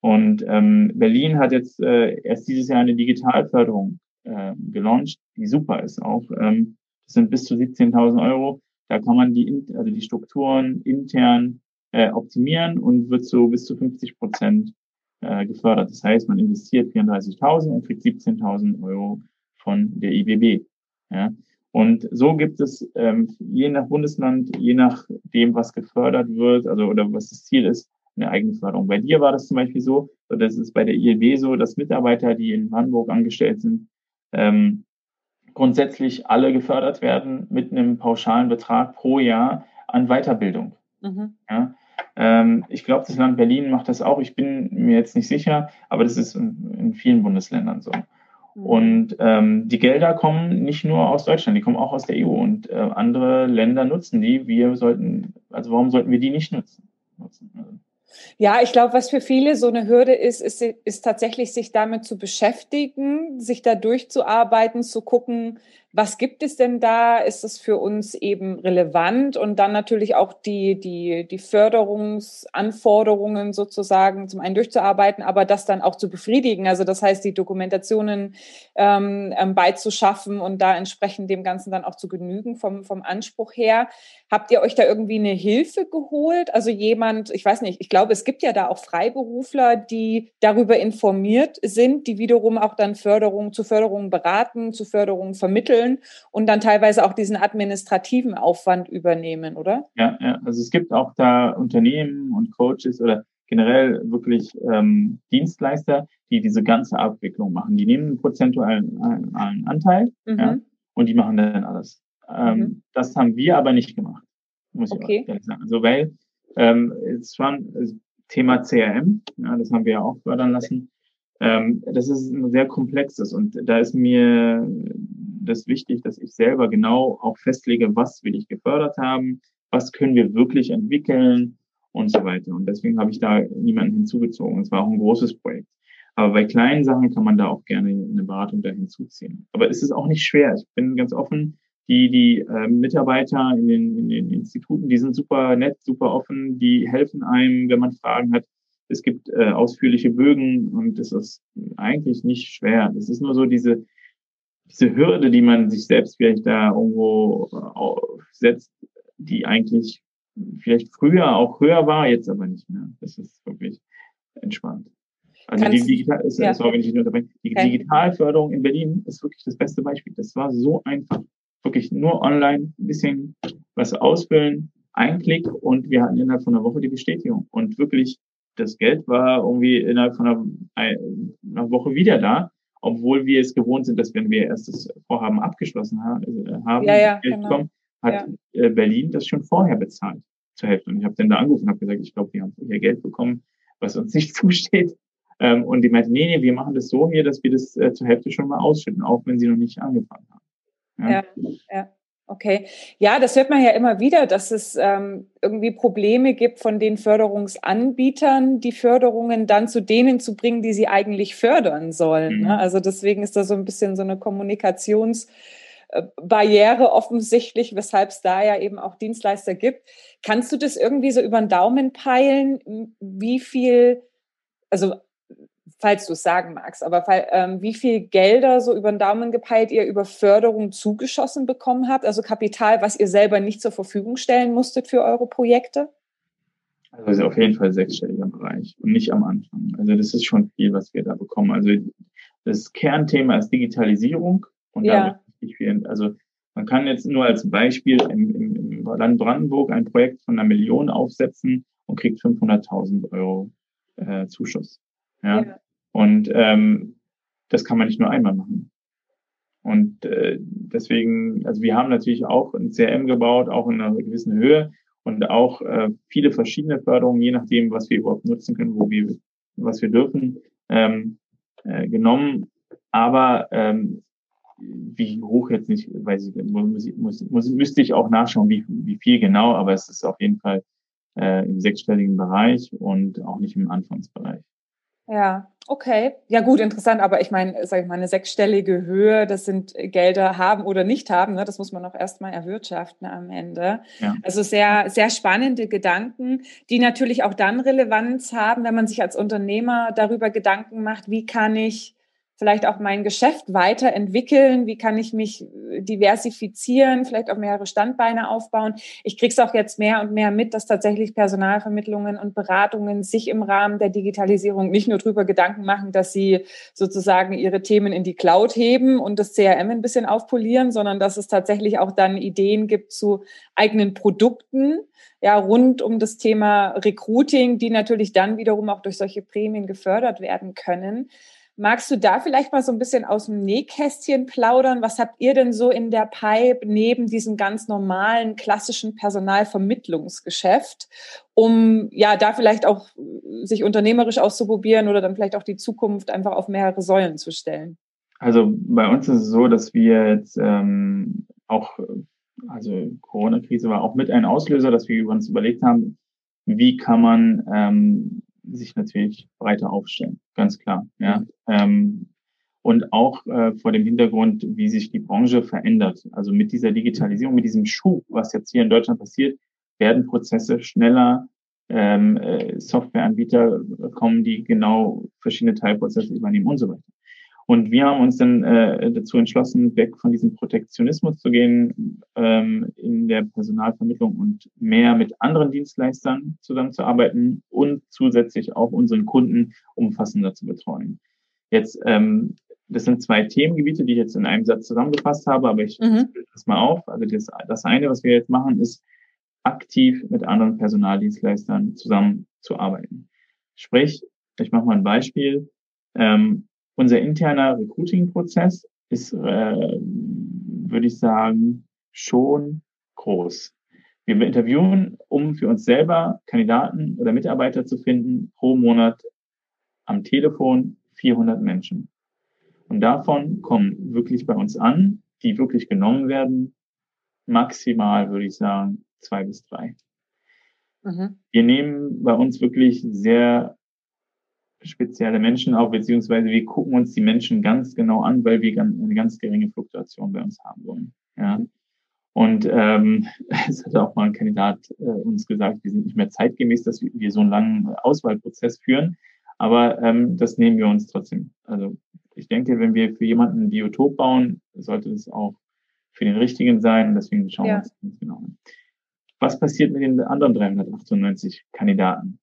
Und ähm, Berlin hat jetzt äh, erst dieses Jahr eine Digitalförderung äh, gelauncht, die super ist auch. Ähm, das sind bis zu 17.000 Euro. Da kann man die, also die Strukturen intern äh, optimieren und wird so bis zu 50 Prozent äh, gefördert. Das heißt, man investiert 34.000 und kriegt 17.000 Euro von der IBB. Ja? Und so gibt es ähm, je nach Bundesland, je nachdem, was gefördert wird, also oder was das Ziel ist, eine eigene Förderung. Bei dir war das zum Beispiel so, das ist bei der ILB so, dass Mitarbeiter, die in Hamburg angestellt sind, ähm, grundsätzlich alle gefördert werden mit einem pauschalen Betrag pro Jahr an Weiterbildung. Mhm. Ja? Ähm, ich glaube, das Land Berlin macht das auch. Ich bin mir jetzt nicht sicher, aber das ist in, in vielen Bundesländern so. Mhm. Und ähm, die Gelder kommen nicht nur aus Deutschland, die kommen auch aus der EU und äh, andere Länder nutzen die. Wir sollten, also warum sollten wir die nicht nutzen? nutzen? Also ja, ich glaube, was für viele so eine Hürde ist, ist, ist tatsächlich sich damit zu beschäftigen, sich da durchzuarbeiten, zu gucken, was gibt es denn da? Ist es für uns eben relevant? Und dann natürlich auch die, die, die Förderungsanforderungen sozusagen zum einen durchzuarbeiten, aber das dann auch zu befriedigen. Also das heißt, die Dokumentationen ähm, ähm, beizuschaffen und da entsprechend dem Ganzen dann auch zu genügen vom, vom Anspruch her. Habt ihr euch da irgendwie eine Hilfe geholt? Also jemand, ich weiß nicht, ich glaube, es gibt ja da auch Freiberufler, die darüber informiert sind, die wiederum auch dann Förderung zu Förderung beraten, zu Förderung vermitteln entwickeln und dann teilweise auch diesen administrativen Aufwand übernehmen, oder? Ja, ja. also es gibt auch da Unternehmen und Coaches oder generell wirklich ähm, Dienstleister, die diese ganze Abwicklung machen. Die nehmen einen prozentualen einen Anteil mhm. ja, und die machen dann alles. Ähm, mhm. Das haben wir aber nicht gemacht, muss okay. ich ehrlich sagen. Also weil ähm, es schon Thema CRM, ja, das haben wir ja auch fördern lassen. Ähm, das ist ein sehr komplexes und da ist mir das wichtig, dass ich selber genau auch festlege, was will ich gefördert haben, was können wir wirklich entwickeln und so weiter. Und deswegen habe ich da niemanden hinzugezogen. Es war auch ein großes Projekt. Aber bei kleinen Sachen kann man da auch gerne eine Beratung da hinzuziehen. Aber es ist auch nicht schwer. Ich bin ganz offen. Die, die äh, Mitarbeiter in den, in den Instituten, die sind super nett, super offen, die helfen einem, wenn man Fragen hat. Es gibt äh, ausführliche Bögen und das ist eigentlich nicht schwer. Es ist nur so diese, diese Hürde, die man sich selbst vielleicht da irgendwo setzt, die eigentlich vielleicht früher auch höher war, jetzt aber nicht mehr. Das ist wirklich entspannt. Also die, Digital ist, ja. sorry. Die okay. Digitalförderung in Berlin ist wirklich das beste Beispiel. Das war so einfach. Wirklich nur online ein bisschen was ausfüllen, ein Klick und wir hatten innerhalb von einer Woche die Bestätigung. Und wirklich, das Geld war irgendwie innerhalb von einer, einer Woche wieder da, obwohl wir es gewohnt sind, dass wenn wir erst das Vorhaben abgeschlossen äh, haben, ja, ja, Geld genau. bekommen, hat ja. Berlin das schon vorher bezahlt zur Hälfte. Und ich habe dann da angerufen und habe gesagt, ich glaube, wir haben hier Geld bekommen, was uns nicht zusteht. Ähm, und die meinte, nee, nee, wir machen das so hier, dass wir das äh, zur Hälfte schon mal ausschütten, auch wenn sie noch nicht angefangen haben. Ja, ja. ja. Okay. Ja, das hört man ja immer wieder, dass es ähm, irgendwie Probleme gibt von den Förderungsanbietern, die Förderungen dann zu denen zu bringen, die sie eigentlich fördern sollen. Ne? Mhm. Ne? Also deswegen ist da so ein bisschen so eine Kommunikations- Barriere offensichtlich, weshalb es da ja eben auch Dienstleister gibt. Kannst du das irgendwie so über den Daumen peilen, wie viel, also falls du es sagen magst, aber ähm, wie viel Gelder so über den Daumen gepeilt ihr über Förderung zugeschossen bekommen habt, also Kapital, was ihr selber nicht zur Verfügung stellen musstet für eure Projekte? Also auf jeden Fall sechsstelliger Bereich und nicht am Anfang. Also das ist schon viel, was wir da bekommen. Also das Kernthema ist Digitalisierung und ja. da richtig viel. Also man kann jetzt nur als Beispiel im, im, im Land Brandenburg ein Projekt von einer Million aufsetzen und kriegt 500.000 Euro äh, Zuschuss. Ja? ja. Und ähm, das kann man nicht nur einmal machen. Und äh, deswegen, also wir haben natürlich auch ein CRM gebaut, auch in einer gewissen Höhe und auch äh, viele verschiedene Förderungen, je nachdem, was wir überhaupt nutzen können, wo wir, was wir dürfen, ähm, äh, genommen. Aber ähm, wie hoch jetzt nicht, weiß ich, muss, muss, muss, müsste ich auch nachschauen, wie, wie viel genau, aber es ist auf jeden Fall äh, im sechsstelligen Bereich und auch nicht im Anfangsbereich. Ja, okay. Ja gut, interessant, aber ich meine, sage ich mal, eine sechsstellige Höhe, das sind Gelder haben oder nicht haben, ne? das muss man auch erstmal erwirtschaften am Ende. Ja. Also sehr, sehr spannende Gedanken, die natürlich auch dann Relevanz haben, wenn man sich als Unternehmer darüber Gedanken macht, wie kann ich vielleicht auch mein Geschäft weiterentwickeln? Wie kann ich mich äh, diversifizieren, vielleicht auch mehrere Standbeine aufbauen? Ich kriege es auch jetzt mehr und mehr mit, dass tatsächlich Personalvermittlungen und Beratungen sich im Rahmen der Digitalisierung nicht nur darüber Gedanken machen, dass sie sozusagen ihre Themen in die Cloud heben und das CRM ein bisschen aufpolieren, sondern dass es tatsächlich auch dann Ideen gibt zu eigenen Produkten, ja, rund um das Thema Recruiting, die natürlich dann wiederum auch durch solche Prämien gefördert werden können. Magst du da vielleicht mal so ein bisschen aus dem Nähkästchen plaudern? Was habt ihr denn so in der Pipe neben diesem ganz normalen, klassischen Personalvermittlungsgeschäft, um ja da vielleicht auch sich unternehmerisch auszuprobieren oder dann vielleicht auch die Zukunft einfach auf mehrere Säulen zu stellen? Also bei uns ist es so, dass wir jetzt ähm, auch, also Corona-Krise war auch mit ein Auslöser, dass wir uns überlegt haben, wie kann man ähm, sich natürlich breiter aufstellen, ganz klar. Ja. Ähm, und auch äh, vor dem Hintergrund, wie sich die Branche verändert. Also mit dieser Digitalisierung, mit diesem Schub, was jetzt hier in Deutschland passiert, werden Prozesse schneller, ähm, äh, Softwareanbieter kommen, die genau verschiedene Teilprozesse übernehmen und so weiter. Und wir haben uns dann äh, dazu entschlossen, weg von diesem Protektionismus zu gehen ähm, in der Personalvermittlung und mehr mit anderen Dienstleistern zusammenzuarbeiten und zusätzlich auch unseren Kunden umfassender zu betreuen. Jetzt, ähm, das sind zwei Themengebiete, die ich jetzt in einem Satz zusammengefasst habe, aber ich mhm. das mal auf. Also das, das eine, was wir jetzt machen, ist aktiv mit anderen Personaldienstleistern zusammenzuarbeiten. Sprich, ich mache mal ein Beispiel. Ähm, unser interner Recruiting-Prozess ist, äh, würde ich sagen, schon groß. Wir interviewen, um für uns selber Kandidaten oder Mitarbeiter zu finden, pro Monat am Telefon 400 Menschen. Und davon kommen wirklich bei uns an die wirklich genommen werden, maximal, würde ich sagen, zwei bis drei. Mhm. Wir nehmen bei uns wirklich sehr spezielle Menschen auf, beziehungsweise wir gucken uns die Menschen ganz genau an, weil wir eine ganz geringe Fluktuation bei uns haben wollen. Ja. Und ähm, es hat auch mal ein Kandidat äh, uns gesagt, wir sind nicht mehr zeitgemäß, dass wir so einen langen Auswahlprozess führen. Aber ähm, das nehmen wir uns trotzdem. Also ich denke, wenn wir für jemanden ein Biotop bauen, sollte es auch für den richtigen sein. Deswegen schauen ja. wir uns das genau an. Was passiert mit den anderen 398 Kandidaten?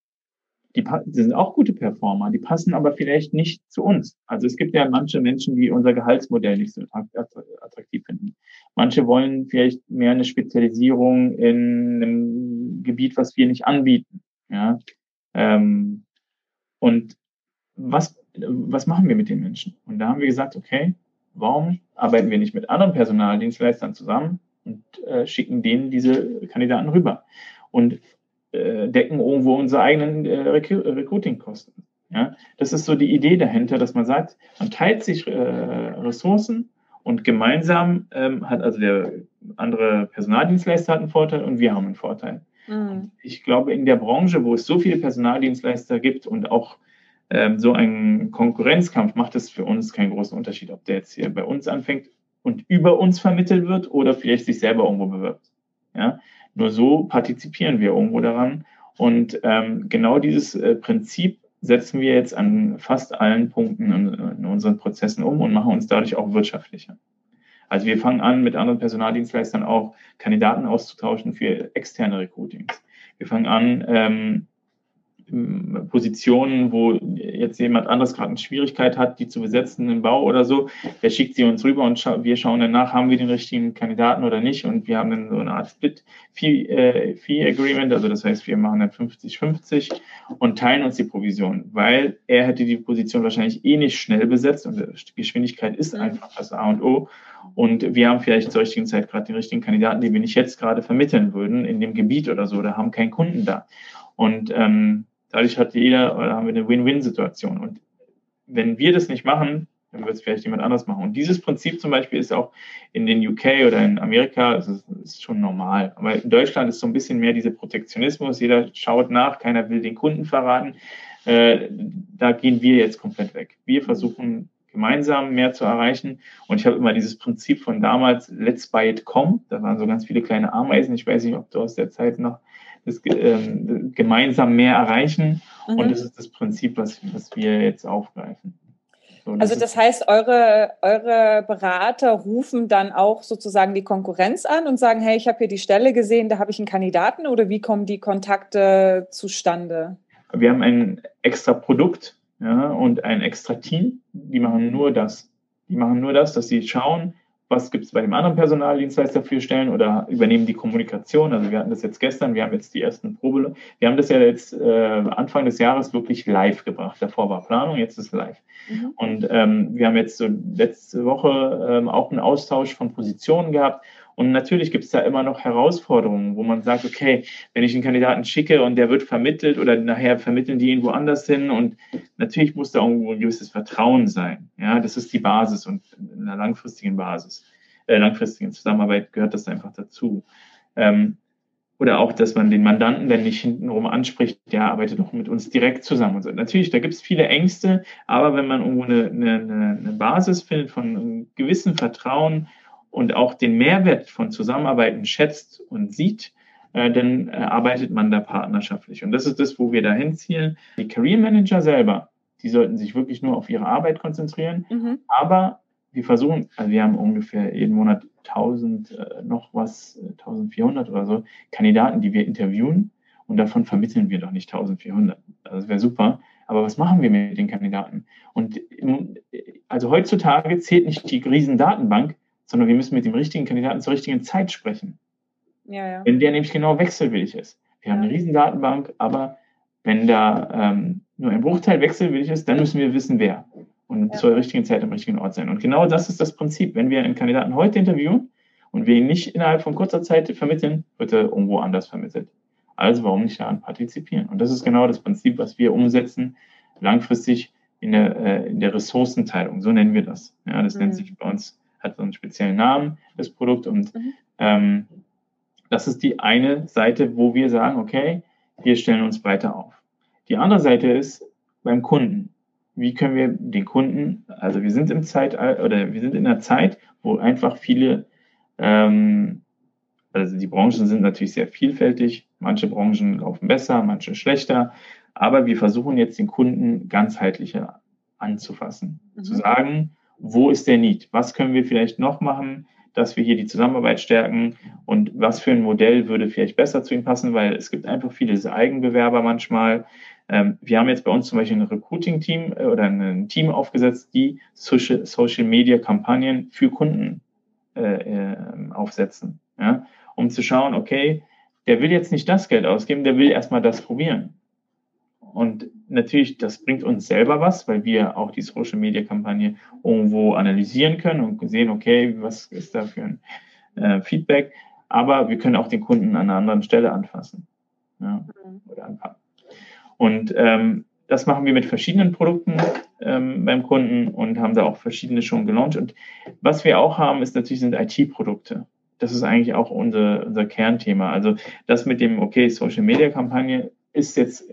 Die, die sind auch gute Performer, die passen aber vielleicht nicht zu uns. Also es gibt ja manche Menschen, die unser Gehaltsmodell nicht so attraktiv finden. Manche wollen vielleicht mehr eine Spezialisierung in einem Gebiet, was wir nicht anbieten. Ja? Ähm, und was, was machen wir mit den Menschen? Und da haben wir gesagt, okay, warum arbeiten wir nicht mit anderen Personaldienstleistern zusammen und äh, schicken denen diese Kandidaten rüber und decken irgendwo unsere eigenen äh, Recruiting-Kosten. Ja? Das ist so die Idee dahinter, dass man sagt, man teilt sich äh, Ressourcen und gemeinsam ähm, hat also der andere Personaldienstleister hat einen Vorteil und wir haben einen Vorteil. Mhm. Ich glaube, in der Branche, wo es so viele Personaldienstleister gibt und auch ähm, so ein Konkurrenzkampf, macht es für uns keinen großen Unterschied, ob der jetzt hier bei uns anfängt und über uns vermittelt wird oder vielleicht sich selber irgendwo bewirbt. Ja? Nur so partizipieren wir irgendwo daran. Und ähm, genau dieses äh, Prinzip setzen wir jetzt an fast allen Punkten in, in unseren Prozessen um und machen uns dadurch auch wirtschaftlicher. Also wir fangen an, mit anderen Personaldienstleistern auch Kandidaten auszutauschen für externe Recruitings. Wir fangen an, ähm, Positionen, wo jetzt jemand anderes gerade eine Schwierigkeit hat, die zu besetzen im Bau oder so, der schickt sie uns rüber und scha wir schauen danach, haben wir den richtigen Kandidaten oder nicht und wir haben dann so eine Art Split-Fee-Agreement, äh, also das heißt, wir machen dann 50-50 und teilen uns die Provision, weil er hätte die Position wahrscheinlich eh nicht schnell besetzt und Geschwindigkeit ist mhm. einfach das A und O und wir haben vielleicht zur richtigen Zeit gerade den richtigen Kandidaten, den wir nicht jetzt gerade vermitteln würden in dem Gebiet oder so, da haben keinen Kunden da. Und ähm, Dadurch hat jeder, oder haben wir eine Win-Win-Situation. Und wenn wir das nicht machen, dann wird es vielleicht jemand anders machen. Und dieses Prinzip zum Beispiel ist auch in den UK oder in Amerika, ist, ist schon normal. Aber in Deutschland ist so ein bisschen mehr dieser Protektionismus. Jeder schaut nach, keiner will den Kunden verraten. Äh, da gehen wir jetzt komplett weg. Wir versuchen gemeinsam mehr zu erreichen. Und ich habe immer dieses Prinzip von damals, let's buy it com. Da waren so ganz viele kleine Ameisen. Ich weiß nicht, ob du aus der Zeit noch das, ähm, gemeinsam mehr erreichen. Mhm. Und das ist das Prinzip, was, was wir jetzt aufgreifen. So, das also das heißt, eure, eure Berater rufen dann auch sozusagen die Konkurrenz an und sagen, hey, ich habe hier die Stelle gesehen, da habe ich einen Kandidaten oder wie kommen die Kontakte zustande? Wir haben ein extra Produkt ja, und ein extra Team, die machen nur das. Die machen nur das, dass sie schauen, was gibt es bei dem anderen Personaldienstleister für Stellen oder übernehmen die Kommunikation. Also wir hatten das jetzt gestern, wir haben jetzt die ersten Probe, wir haben das ja jetzt äh, Anfang des Jahres wirklich live gebracht. Davor war Planung, jetzt ist live. Mhm. Und ähm, wir haben jetzt so letzte Woche ähm, auch einen Austausch von Positionen gehabt und natürlich gibt es da immer noch Herausforderungen, wo man sagt, okay, wenn ich einen Kandidaten schicke und der wird vermittelt oder nachher vermitteln die ihn woanders hin und natürlich muss da irgendwo ein gewisses Vertrauen sein. Ja, das ist die Basis und in einer langfristigen Basis, äh, langfristigen Zusammenarbeit gehört das einfach dazu. Ähm, oder auch, dass man den Mandanten dann nicht hintenrum anspricht, der arbeitet doch mit uns direkt zusammen. Und so. Natürlich, da gibt es viele Ängste, aber wenn man irgendwo eine, eine, eine Basis findet von einem gewissen Vertrauen und auch den Mehrwert von Zusammenarbeiten schätzt und sieht, äh, dann äh, arbeitet man da partnerschaftlich. Und das ist das, wo wir dahin zielen. Die Career Manager selber, die sollten sich wirklich nur auf ihre Arbeit konzentrieren. Mhm. Aber wir versuchen, also wir haben ungefähr jeden Monat 1000 äh, noch was, 1400 oder so Kandidaten, die wir interviewen. Und davon vermitteln wir doch nicht 1400. Das wäre super. Aber was machen wir mit den Kandidaten? Und also heutzutage zählt nicht die Riesendatenbank, sondern wir müssen mit dem richtigen Kandidaten zur richtigen Zeit sprechen. Ja, ja. Wenn der nämlich genau wechselwillig ist. Wir haben eine riesen Datenbank, aber wenn da ähm, nur ein Bruchteil wechselwillig ist, dann müssen wir wissen, wer. Und ja. zur richtigen Zeit am richtigen Ort sein. Und genau das ist das Prinzip. Wenn wir einen Kandidaten heute interviewen und wir ihn nicht innerhalb von kurzer Zeit vermitteln, wird er irgendwo anders vermittelt. Also warum nicht daran partizipieren? Und das ist genau das Prinzip, was wir umsetzen, langfristig in der, äh, in der Ressourcenteilung. So nennen wir das. Ja, das mhm. nennt sich bei uns hat so einen speziellen Namen, das Produkt. Und mhm. ähm, das ist die eine Seite, wo wir sagen, okay, wir stellen uns breiter auf. Die andere Seite ist beim Kunden. Wie können wir den Kunden, also wir sind im Zeitalter oder wir sind in einer Zeit, wo einfach viele, ähm, also die Branchen sind natürlich sehr vielfältig. Manche Branchen laufen besser, manche schlechter. Aber wir versuchen jetzt den Kunden ganzheitlicher anzufassen. Mhm. Zu sagen, wo ist der Need? Was können wir vielleicht noch machen, dass wir hier die Zusammenarbeit stärken und was für ein Modell würde vielleicht besser zu ihm passen, weil es gibt einfach viele Eigenbewerber manchmal. Ähm, wir haben jetzt bei uns zum Beispiel ein Recruiting-Team äh, oder ein Team aufgesetzt, die Social-Media-Kampagnen für Kunden äh, äh, aufsetzen, ja? um zu schauen, okay, der will jetzt nicht das Geld ausgeben, der will erstmal das probieren. Und natürlich, das bringt uns selber was, weil wir auch die Social Media Kampagne irgendwo analysieren können und sehen, okay, was ist da für ein äh, Feedback. Aber wir können auch den Kunden an einer anderen Stelle anfassen ja, mhm. oder anpacken. Und ähm, das machen wir mit verschiedenen Produkten ähm, beim Kunden und haben da auch verschiedene schon gelauncht. Und was wir auch haben, ist natürlich sind IT-Produkte. Das ist eigentlich auch unser, unser Kernthema. Also das mit dem, okay, Social Media Kampagne ist jetzt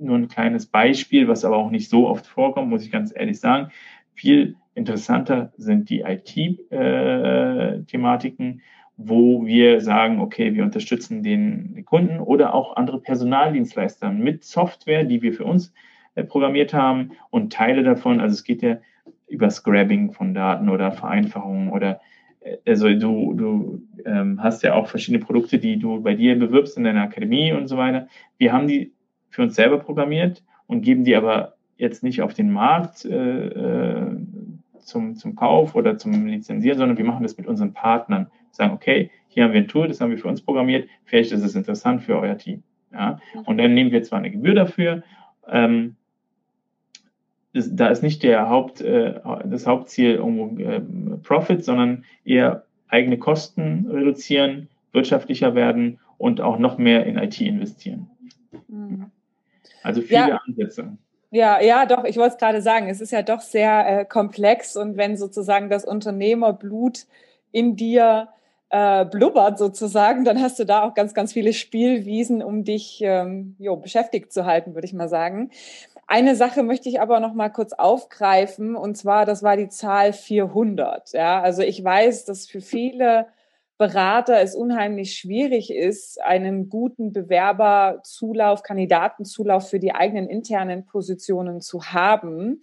nur ein kleines Beispiel, was aber auch nicht so oft vorkommt, muss ich ganz ehrlich sagen. Viel interessanter sind die IT-Thematiken, äh, wo wir sagen, okay, wir unterstützen den Kunden oder auch andere Personaldienstleister mit Software, die wir für uns äh, programmiert haben und Teile davon, also es geht ja über Scrabbing von Daten oder Vereinfachungen oder äh, also du, du ähm, hast ja auch verschiedene Produkte, die du bei dir bewirbst in deiner Akademie und so weiter. Wir haben die für uns selber programmiert und geben die aber jetzt nicht auf den Markt äh, äh, zum, zum Kauf oder zum Lizenzieren, sondern wir machen das mit unseren Partnern. Sagen, okay, hier haben wir ein Tool, das haben wir für uns programmiert, vielleicht ist es interessant für euer Team. Ja? Und dann nehmen wir zwar eine Gebühr dafür, ähm, das, da ist nicht der Haupt, äh, das Hauptziel irgendwo äh, Profit, sondern eher eigene Kosten reduzieren, wirtschaftlicher werden und auch noch mehr in IT investieren. Mhm. Also viele ja. Ansätze. Ja, ja, doch, ich wollte es gerade sagen, es ist ja doch sehr äh, komplex und wenn sozusagen das Unternehmerblut in dir äh, blubbert sozusagen, dann hast du da auch ganz, ganz viele Spielwiesen, um dich ähm, jo, beschäftigt zu halten, würde ich mal sagen. Eine Sache möchte ich aber noch mal kurz aufgreifen und zwar, das war die Zahl 400. Ja, also ich weiß, dass für viele Berater es unheimlich schwierig ist, einen guten Bewerberzulauf, Kandidatenzulauf für die eigenen internen Positionen zu haben.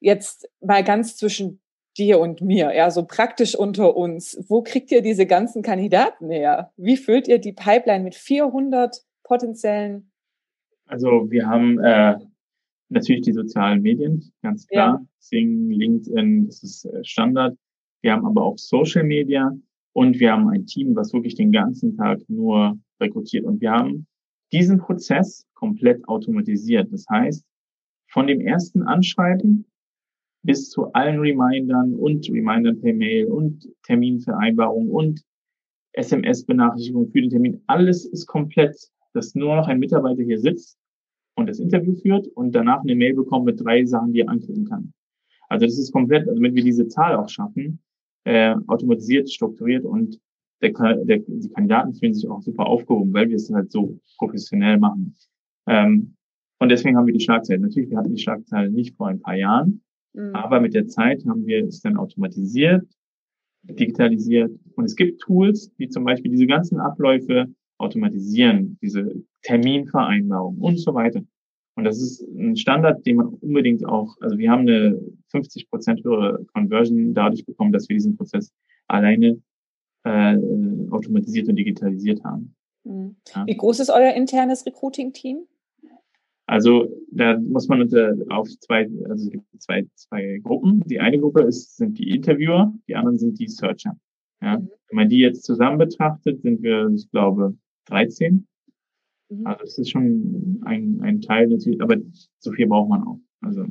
Jetzt mal ganz zwischen dir und mir, ja, so praktisch unter uns. Wo kriegt ihr diese ganzen Kandidaten her? Wie füllt ihr die Pipeline mit 400 potenziellen? Also wir haben äh, natürlich die sozialen Medien, ganz klar. Ja. Sing, LinkedIn, das ist äh, Standard. Wir haben aber auch Social Media. Und wir haben ein Team, was wirklich den ganzen Tag nur rekrutiert. Und wir haben diesen Prozess komplett automatisiert. Das heißt, von dem ersten Anschreiben bis zu allen Remindern und Remindern per Mail und Terminvereinbarung und SMS-Benachrichtigung für den Termin. Alles ist komplett, dass nur noch ein Mitarbeiter hier sitzt und das Interview führt und danach eine Mail bekommt mit drei Sachen, die er anklicken kann. Also das ist komplett, wenn wir diese Zahl auch schaffen, äh, automatisiert, strukturiert und der, der, die Kandidaten fühlen sich auch super aufgehoben, weil wir es halt so professionell machen. Ähm, und deswegen haben wir die Schlagzeilen. Natürlich, wir hatten die Schlagzeilen nicht vor ein paar Jahren, mhm. aber mit der Zeit haben wir es dann automatisiert, digitalisiert. Und es gibt Tools, die zum Beispiel diese ganzen Abläufe automatisieren, diese Terminvereinbarung und so weiter. Und das ist ein Standard, den man unbedingt auch, also wir haben eine 50 Prozent höhere Conversion dadurch bekommen, dass wir diesen Prozess alleine äh, automatisiert und digitalisiert haben. Mhm. Ja. Wie groß ist euer internes Recruiting-Team? Also da muss man unter, auf zwei, also es gibt zwei, zwei Gruppen. Die eine Gruppe ist, sind die Interviewer, die anderen sind die Searcher. Ja? Mhm. Wenn man die jetzt zusammen betrachtet, sind wir, ich glaube, 13. Mhm. Also es ist schon ein, ein Teil natürlich, aber so viel braucht man auch. Also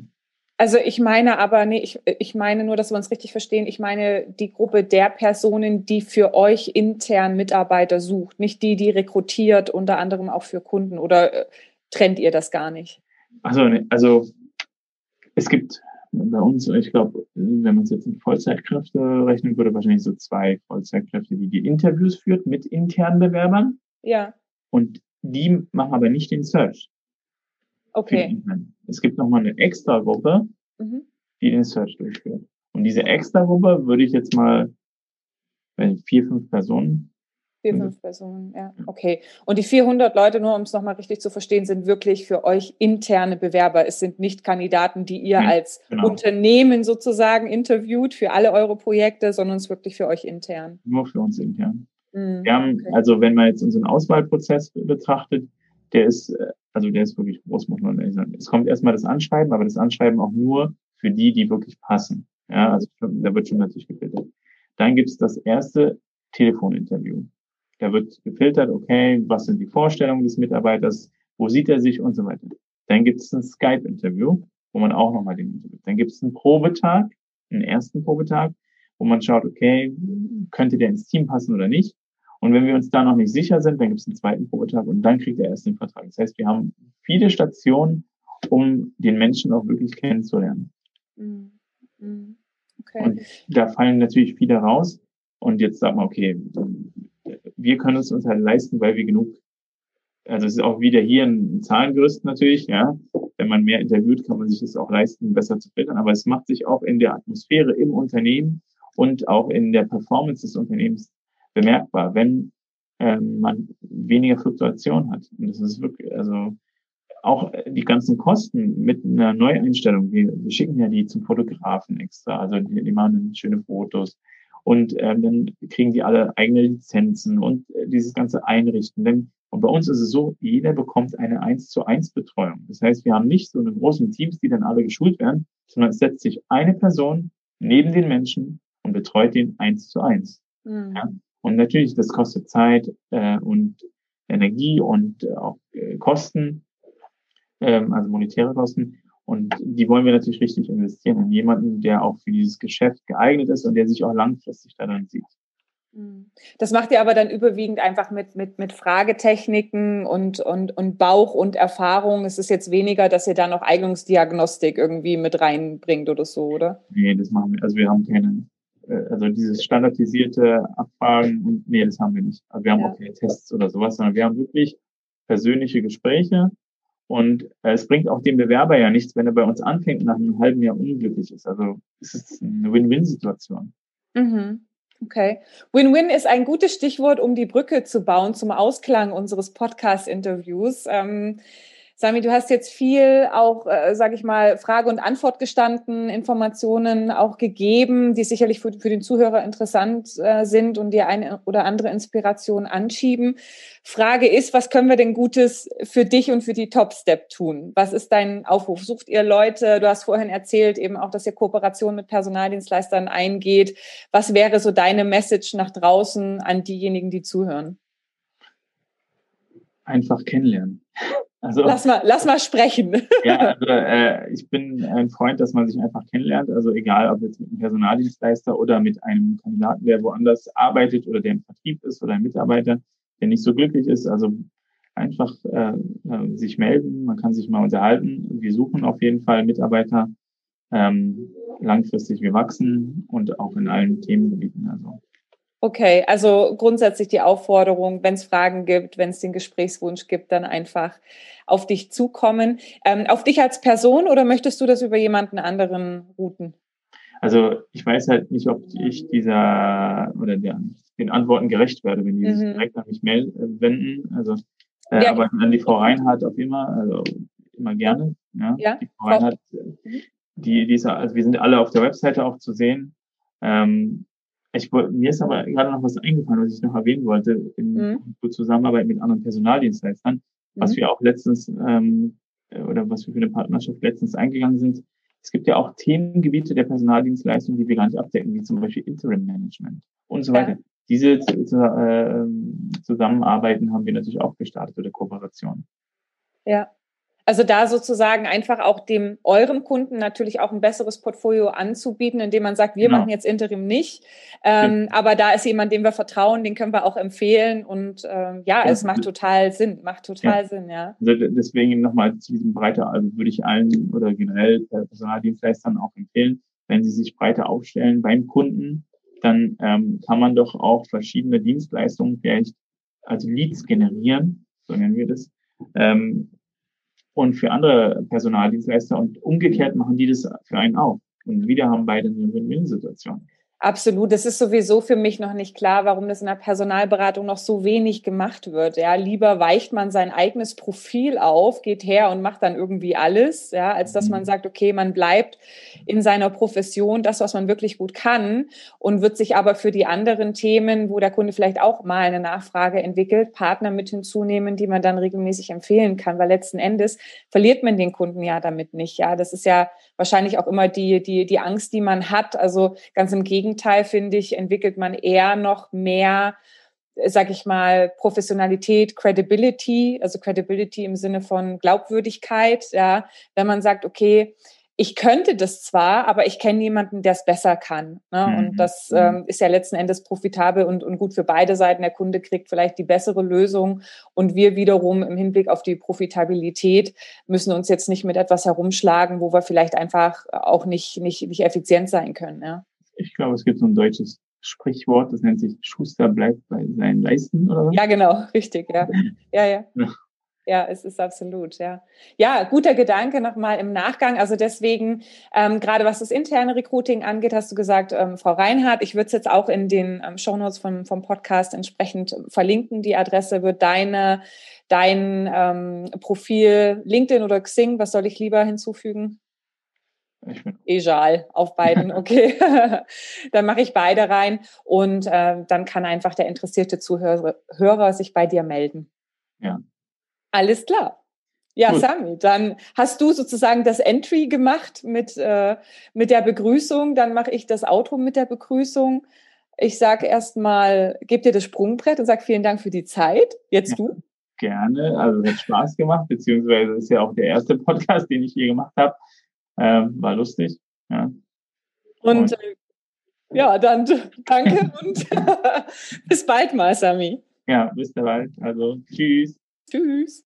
also ich meine aber, nee, ich, ich meine nur, dass wir uns richtig verstehen. Ich meine die Gruppe der Personen, die für euch intern Mitarbeiter sucht, nicht die, die rekrutiert, unter anderem auch für Kunden. Oder äh, trennt ihr das gar nicht? Also, also es gibt bei uns, ich glaube, wenn man es jetzt in Vollzeitkräfte rechnen würde, wahrscheinlich so zwei Vollzeitkräfte, die die Interviews führt mit internen Bewerbern. Ja. Und die machen aber nicht den Search. Okay. Es gibt nochmal eine extra Gruppe, mhm. die den Search durchführt. Und diese extra Gruppe würde ich jetzt mal, wenn vier, fünf Personen Vier, fünf Personen, ja, okay. Und die 400 Leute, nur um es nochmal richtig zu verstehen, sind wirklich für euch interne Bewerber. Es sind nicht Kandidaten, die ihr als genau. Unternehmen sozusagen interviewt für alle eure Projekte, sondern es ist wirklich für euch intern. Nur für uns intern. Mhm, Wir haben, okay. also wenn man jetzt unseren Auswahlprozess betrachtet, der ist, äh, also der ist wirklich groß, muss man ehrlich sagen. Es kommt erstmal das Anschreiben, aber das Anschreiben auch nur für die, die wirklich passen. Ja, also da wird schon natürlich gefiltert. Dann gibt es das erste Telefoninterview. Da wird gefiltert, okay, was sind die Vorstellungen des Mitarbeiters, wo sieht er sich und so weiter. Dann gibt es ein Skype-Interview, wo man auch nochmal den interviewt. Dann gibt es einen Probetag, einen ersten Probetag, wo man schaut, okay, könnte der ins Team passen oder nicht. Und wenn wir uns da noch nicht sicher sind, dann gibt es einen zweiten Probetag und dann kriegt er erst den Vertrag. Das heißt, wir haben viele Stationen, um den Menschen auch wirklich kennenzulernen. Mhm. Mhm. Okay. Und da fallen natürlich viele raus. Und jetzt sagt man, okay, wir können es uns halt leisten, weil wir genug, also es ist auch wieder hier ein Zahlengerüst natürlich, ja. Wenn man mehr interviewt, kann man sich das auch leisten, besser zu filtern. Aber es macht sich auch in der Atmosphäre im Unternehmen und auch in der Performance des Unternehmens bemerkbar, wenn ähm, man weniger Fluktuation hat. Und das ist wirklich, also auch die ganzen Kosten mit einer Neueinstellung. Wir, wir schicken ja die zum Fotografen extra, also die, die machen schöne Fotos. Und ähm, dann kriegen die alle eigene Lizenzen und äh, dieses ganze Einrichten. Denn, und bei uns ist es so, jeder bekommt eine 1 zu 1 Betreuung. Das heißt, wir haben nicht so eine großen Teams, die dann alle geschult werden, sondern es setzt sich eine Person neben den Menschen und betreut den 1 zu 1. Mhm. Ja? Und natürlich, das kostet Zeit äh, und Energie und äh, auch äh, Kosten, ähm, also monetäre Kosten. Und die wollen wir natürlich richtig investieren in jemanden, der auch für dieses Geschäft geeignet ist und der sich auch langfristig daran sieht. Mhm. Das macht ihr aber dann überwiegend einfach mit, mit, mit Fragetechniken und, und, und Bauch und Erfahrung. Es ist jetzt weniger, dass ihr da noch Eignungsdiagnostik irgendwie mit reinbringt oder so, oder? Nee, das machen wir. Also wir haben keine, also dieses standardisierte Abfragen und nee, das haben wir nicht. Also wir haben ja. auch keine Tests oder sowas, sondern wir haben wirklich persönliche Gespräche und äh, es bringt auch dem Bewerber ja nichts, wenn er bei uns anfängt und nach einem halben Jahr unglücklich ist. Also es ist eine Win-Win-Situation. Mhm. Okay. Win-Win ist ein gutes Stichwort, um die Brücke zu bauen zum Ausklang unseres Podcast-Interviews. Ähm, Sami, du hast jetzt viel auch, äh, sage ich mal, Frage und Antwort gestanden, Informationen auch gegeben, die sicherlich für, für den Zuhörer interessant äh, sind und dir eine oder andere Inspiration anschieben. Frage ist, was können wir denn Gutes für dich und für die Top Step tun? Was ist dein Aufruf? Sucht ihr Leute? Du hast vorhin erzählt eben auch, dass ihr Kooperation mit Personaldienstleistern eingeht. Was wäre so deine Message nach draußen an diejenigen, die zuhören? Einfach kennenlernen. Also, lass, mal, lass mal sprechen. Ja, also, äh, ich bin ein Freund, dass man sich einfach kennenlernt. Also egal, ob jetzt mit einem Personaldienstleister oder mit einem Kandidaten, der woanders arbeitet oder der im Vertrieb ist oder ein Mitarbeiter, der nicht so glücklich ist. Also einfach äh, äh, sich melden, man kann sich mal unterhalten. Wir suchen auf jeden Fall Mitarbeiter ähm, langfristig. Wir wachsen und auch in allen Themengebieten. Also Okay, also grundsätzlich die Aufforderung, wenn es Fragen gibt, wenn es den Gesprächswunsch gibt, dann einfach auf dich zukommen. Ähm, auf dich als Person oder möchtest du das über jemanden anderen routen? Also ich weiß halt nicht, ob ich dieser oder der, den Antworten gerecht werde, wenn die mhm. sich direkt an mich melden, äh, wenden. Also äh, ja. aber an die Frau Reinhardt auf immer, also immer gerne. Ja, ja. die Frau Reinhardt, mhm. die, die ist, also wir sind alle auf der Webseite auch zu sehen. Ähm, ich, mir ist aber gerade noch was eingefallen, was ich noch erwähnen wollte, in mhm. Zusammenarbeit mit anderen Personaldienstleistern, mhm. was wir auch letztens ähm, oder was wir für eine Partnerschaft letztens eingegangen sind. Es gibt ja auch Themengebiete der Personaldienstleistung, die wir gar nicht abdecken, wie zum Beispiel Interim Management und so weiter. Ja. Diese äh, Zusammenarbeiten haben wir natürlich auch gestartet oder Kooperation. Ja, Also da sozusagen einfach auch dem euren Kunden natürlich auch ein besseres Portfolio anzubieten, indem man sagt, wir genau. machen jetzt Interim nicht, ähm, ja. aber da ist jemand, dem wir vertrauen, den können wir auch empfehlen und ähm, ja, ja, es macht total Sinn, macht total ja. Sinn, ja. Also deswegen nochmal zu diesem breiter, also würde ich allen oder generell Personaldienstleistern auch empfehlen, wenn sie sich breiter aufstellen beim Kunden, dann ähm, kann man doch auch verschiedene Dienstleistungen vielleicht als Leads generieren, so nennen wir das, ähm, und für andere Personaldienstleister und umgekehrt machen die das für einen auch. Und wieder haben beide eine Win-Win-Situation. Absolut. Das ist sowieso für mich noch nicht klar, warum das in der Personalberatung noch so wenig gemacht wird. Ja, lieber weicht man sein eigenes Profil auf, geht her und macht dann irgendwie alles, ja, als dass man mhm. sagt, okay, man bleibt in seiner Profession, das, was man wirklich gut kann und wird sich aber für die anderen Themen, wo der Kunde vielleicht auch mal eine Nachfrage entwickelt, Partner mit hinzunehmen, die man dann regelmäßig empfehlen kann, weil letzten Endes verliert man den Kunden ja damit nicht. Ja, das ist ja wahrscheinlich auch immer die, die, die Angst, die man hat. Also ganz im Gegenteil finde ich, entwickelt man eher noch mehr, sag ich mal, Professionalität, Credibility, also Credibility im Sinne von Glaubwürdigkeit, ja, wenn man sagt, okay, ich könnte das zwar, aber ich kenne jemanden, der es besser kann. Ne? Mhm. Und das mhm. ähm, ist ja letzten Endes profitabel und, und gut für beide Seiten. Der Kunde kriegt vielleicht die bessere Lösung und wir wiederum im Hinblick auf die Profitabilität müssen uns jetzt nicht mit etwas herumschlagen, wo wir vielleicht einfach auch nicht, nicht, nicht effizient sein können. Ja? ich glaube, es gibt so ein deutsches Sprichwort, das nennt sich Schuster bleibt bei seinen Leisten, oder? Ja, genau, richtig, ja. Ja, ja. ja. Ja, es ist absolut, ja. Ja, guter Gedanke nochmal im Nachgang. Also deswegen, ähm, gerade was das interne Recruiting angeht, hast du gesagt, ähm, Frau Reinhardt, ich würde es jetzt auch in den ähm, Shownotes vom, vom Podcast entsprechend verlinken. Die Adresse wird deine, dein ähm, Profil, LinkedIn oder Xing, was soll ich lieber hinzufügen? Egal auf beiden, okay. dann mache ich beide rein und äh, dann kann einfach der interessierte Zuhörer Hörer sich bei dir melden. Ja. Alles klar. Ja, Gut. Sami, dann hast du sozusagen das Entry gemacht mit, äh, mit der Begrüßung, dann mache ich das Outro mit der Begrüßung. Ich sage erstmal, gebe dir das Sprungbrett und sage vielen Dank für die Zeit. Jetzt ja, du. Gerne, also es hat Spaß gemacht, beziehungsweise ist ja auch der erste Podcast, den ich je gemacht habe. Ähm, war lustig. Ja. Und, und äh, ja, dann danke und bis bald mal, Sami. Ja, bis bald. Also tschüss. Tschüss.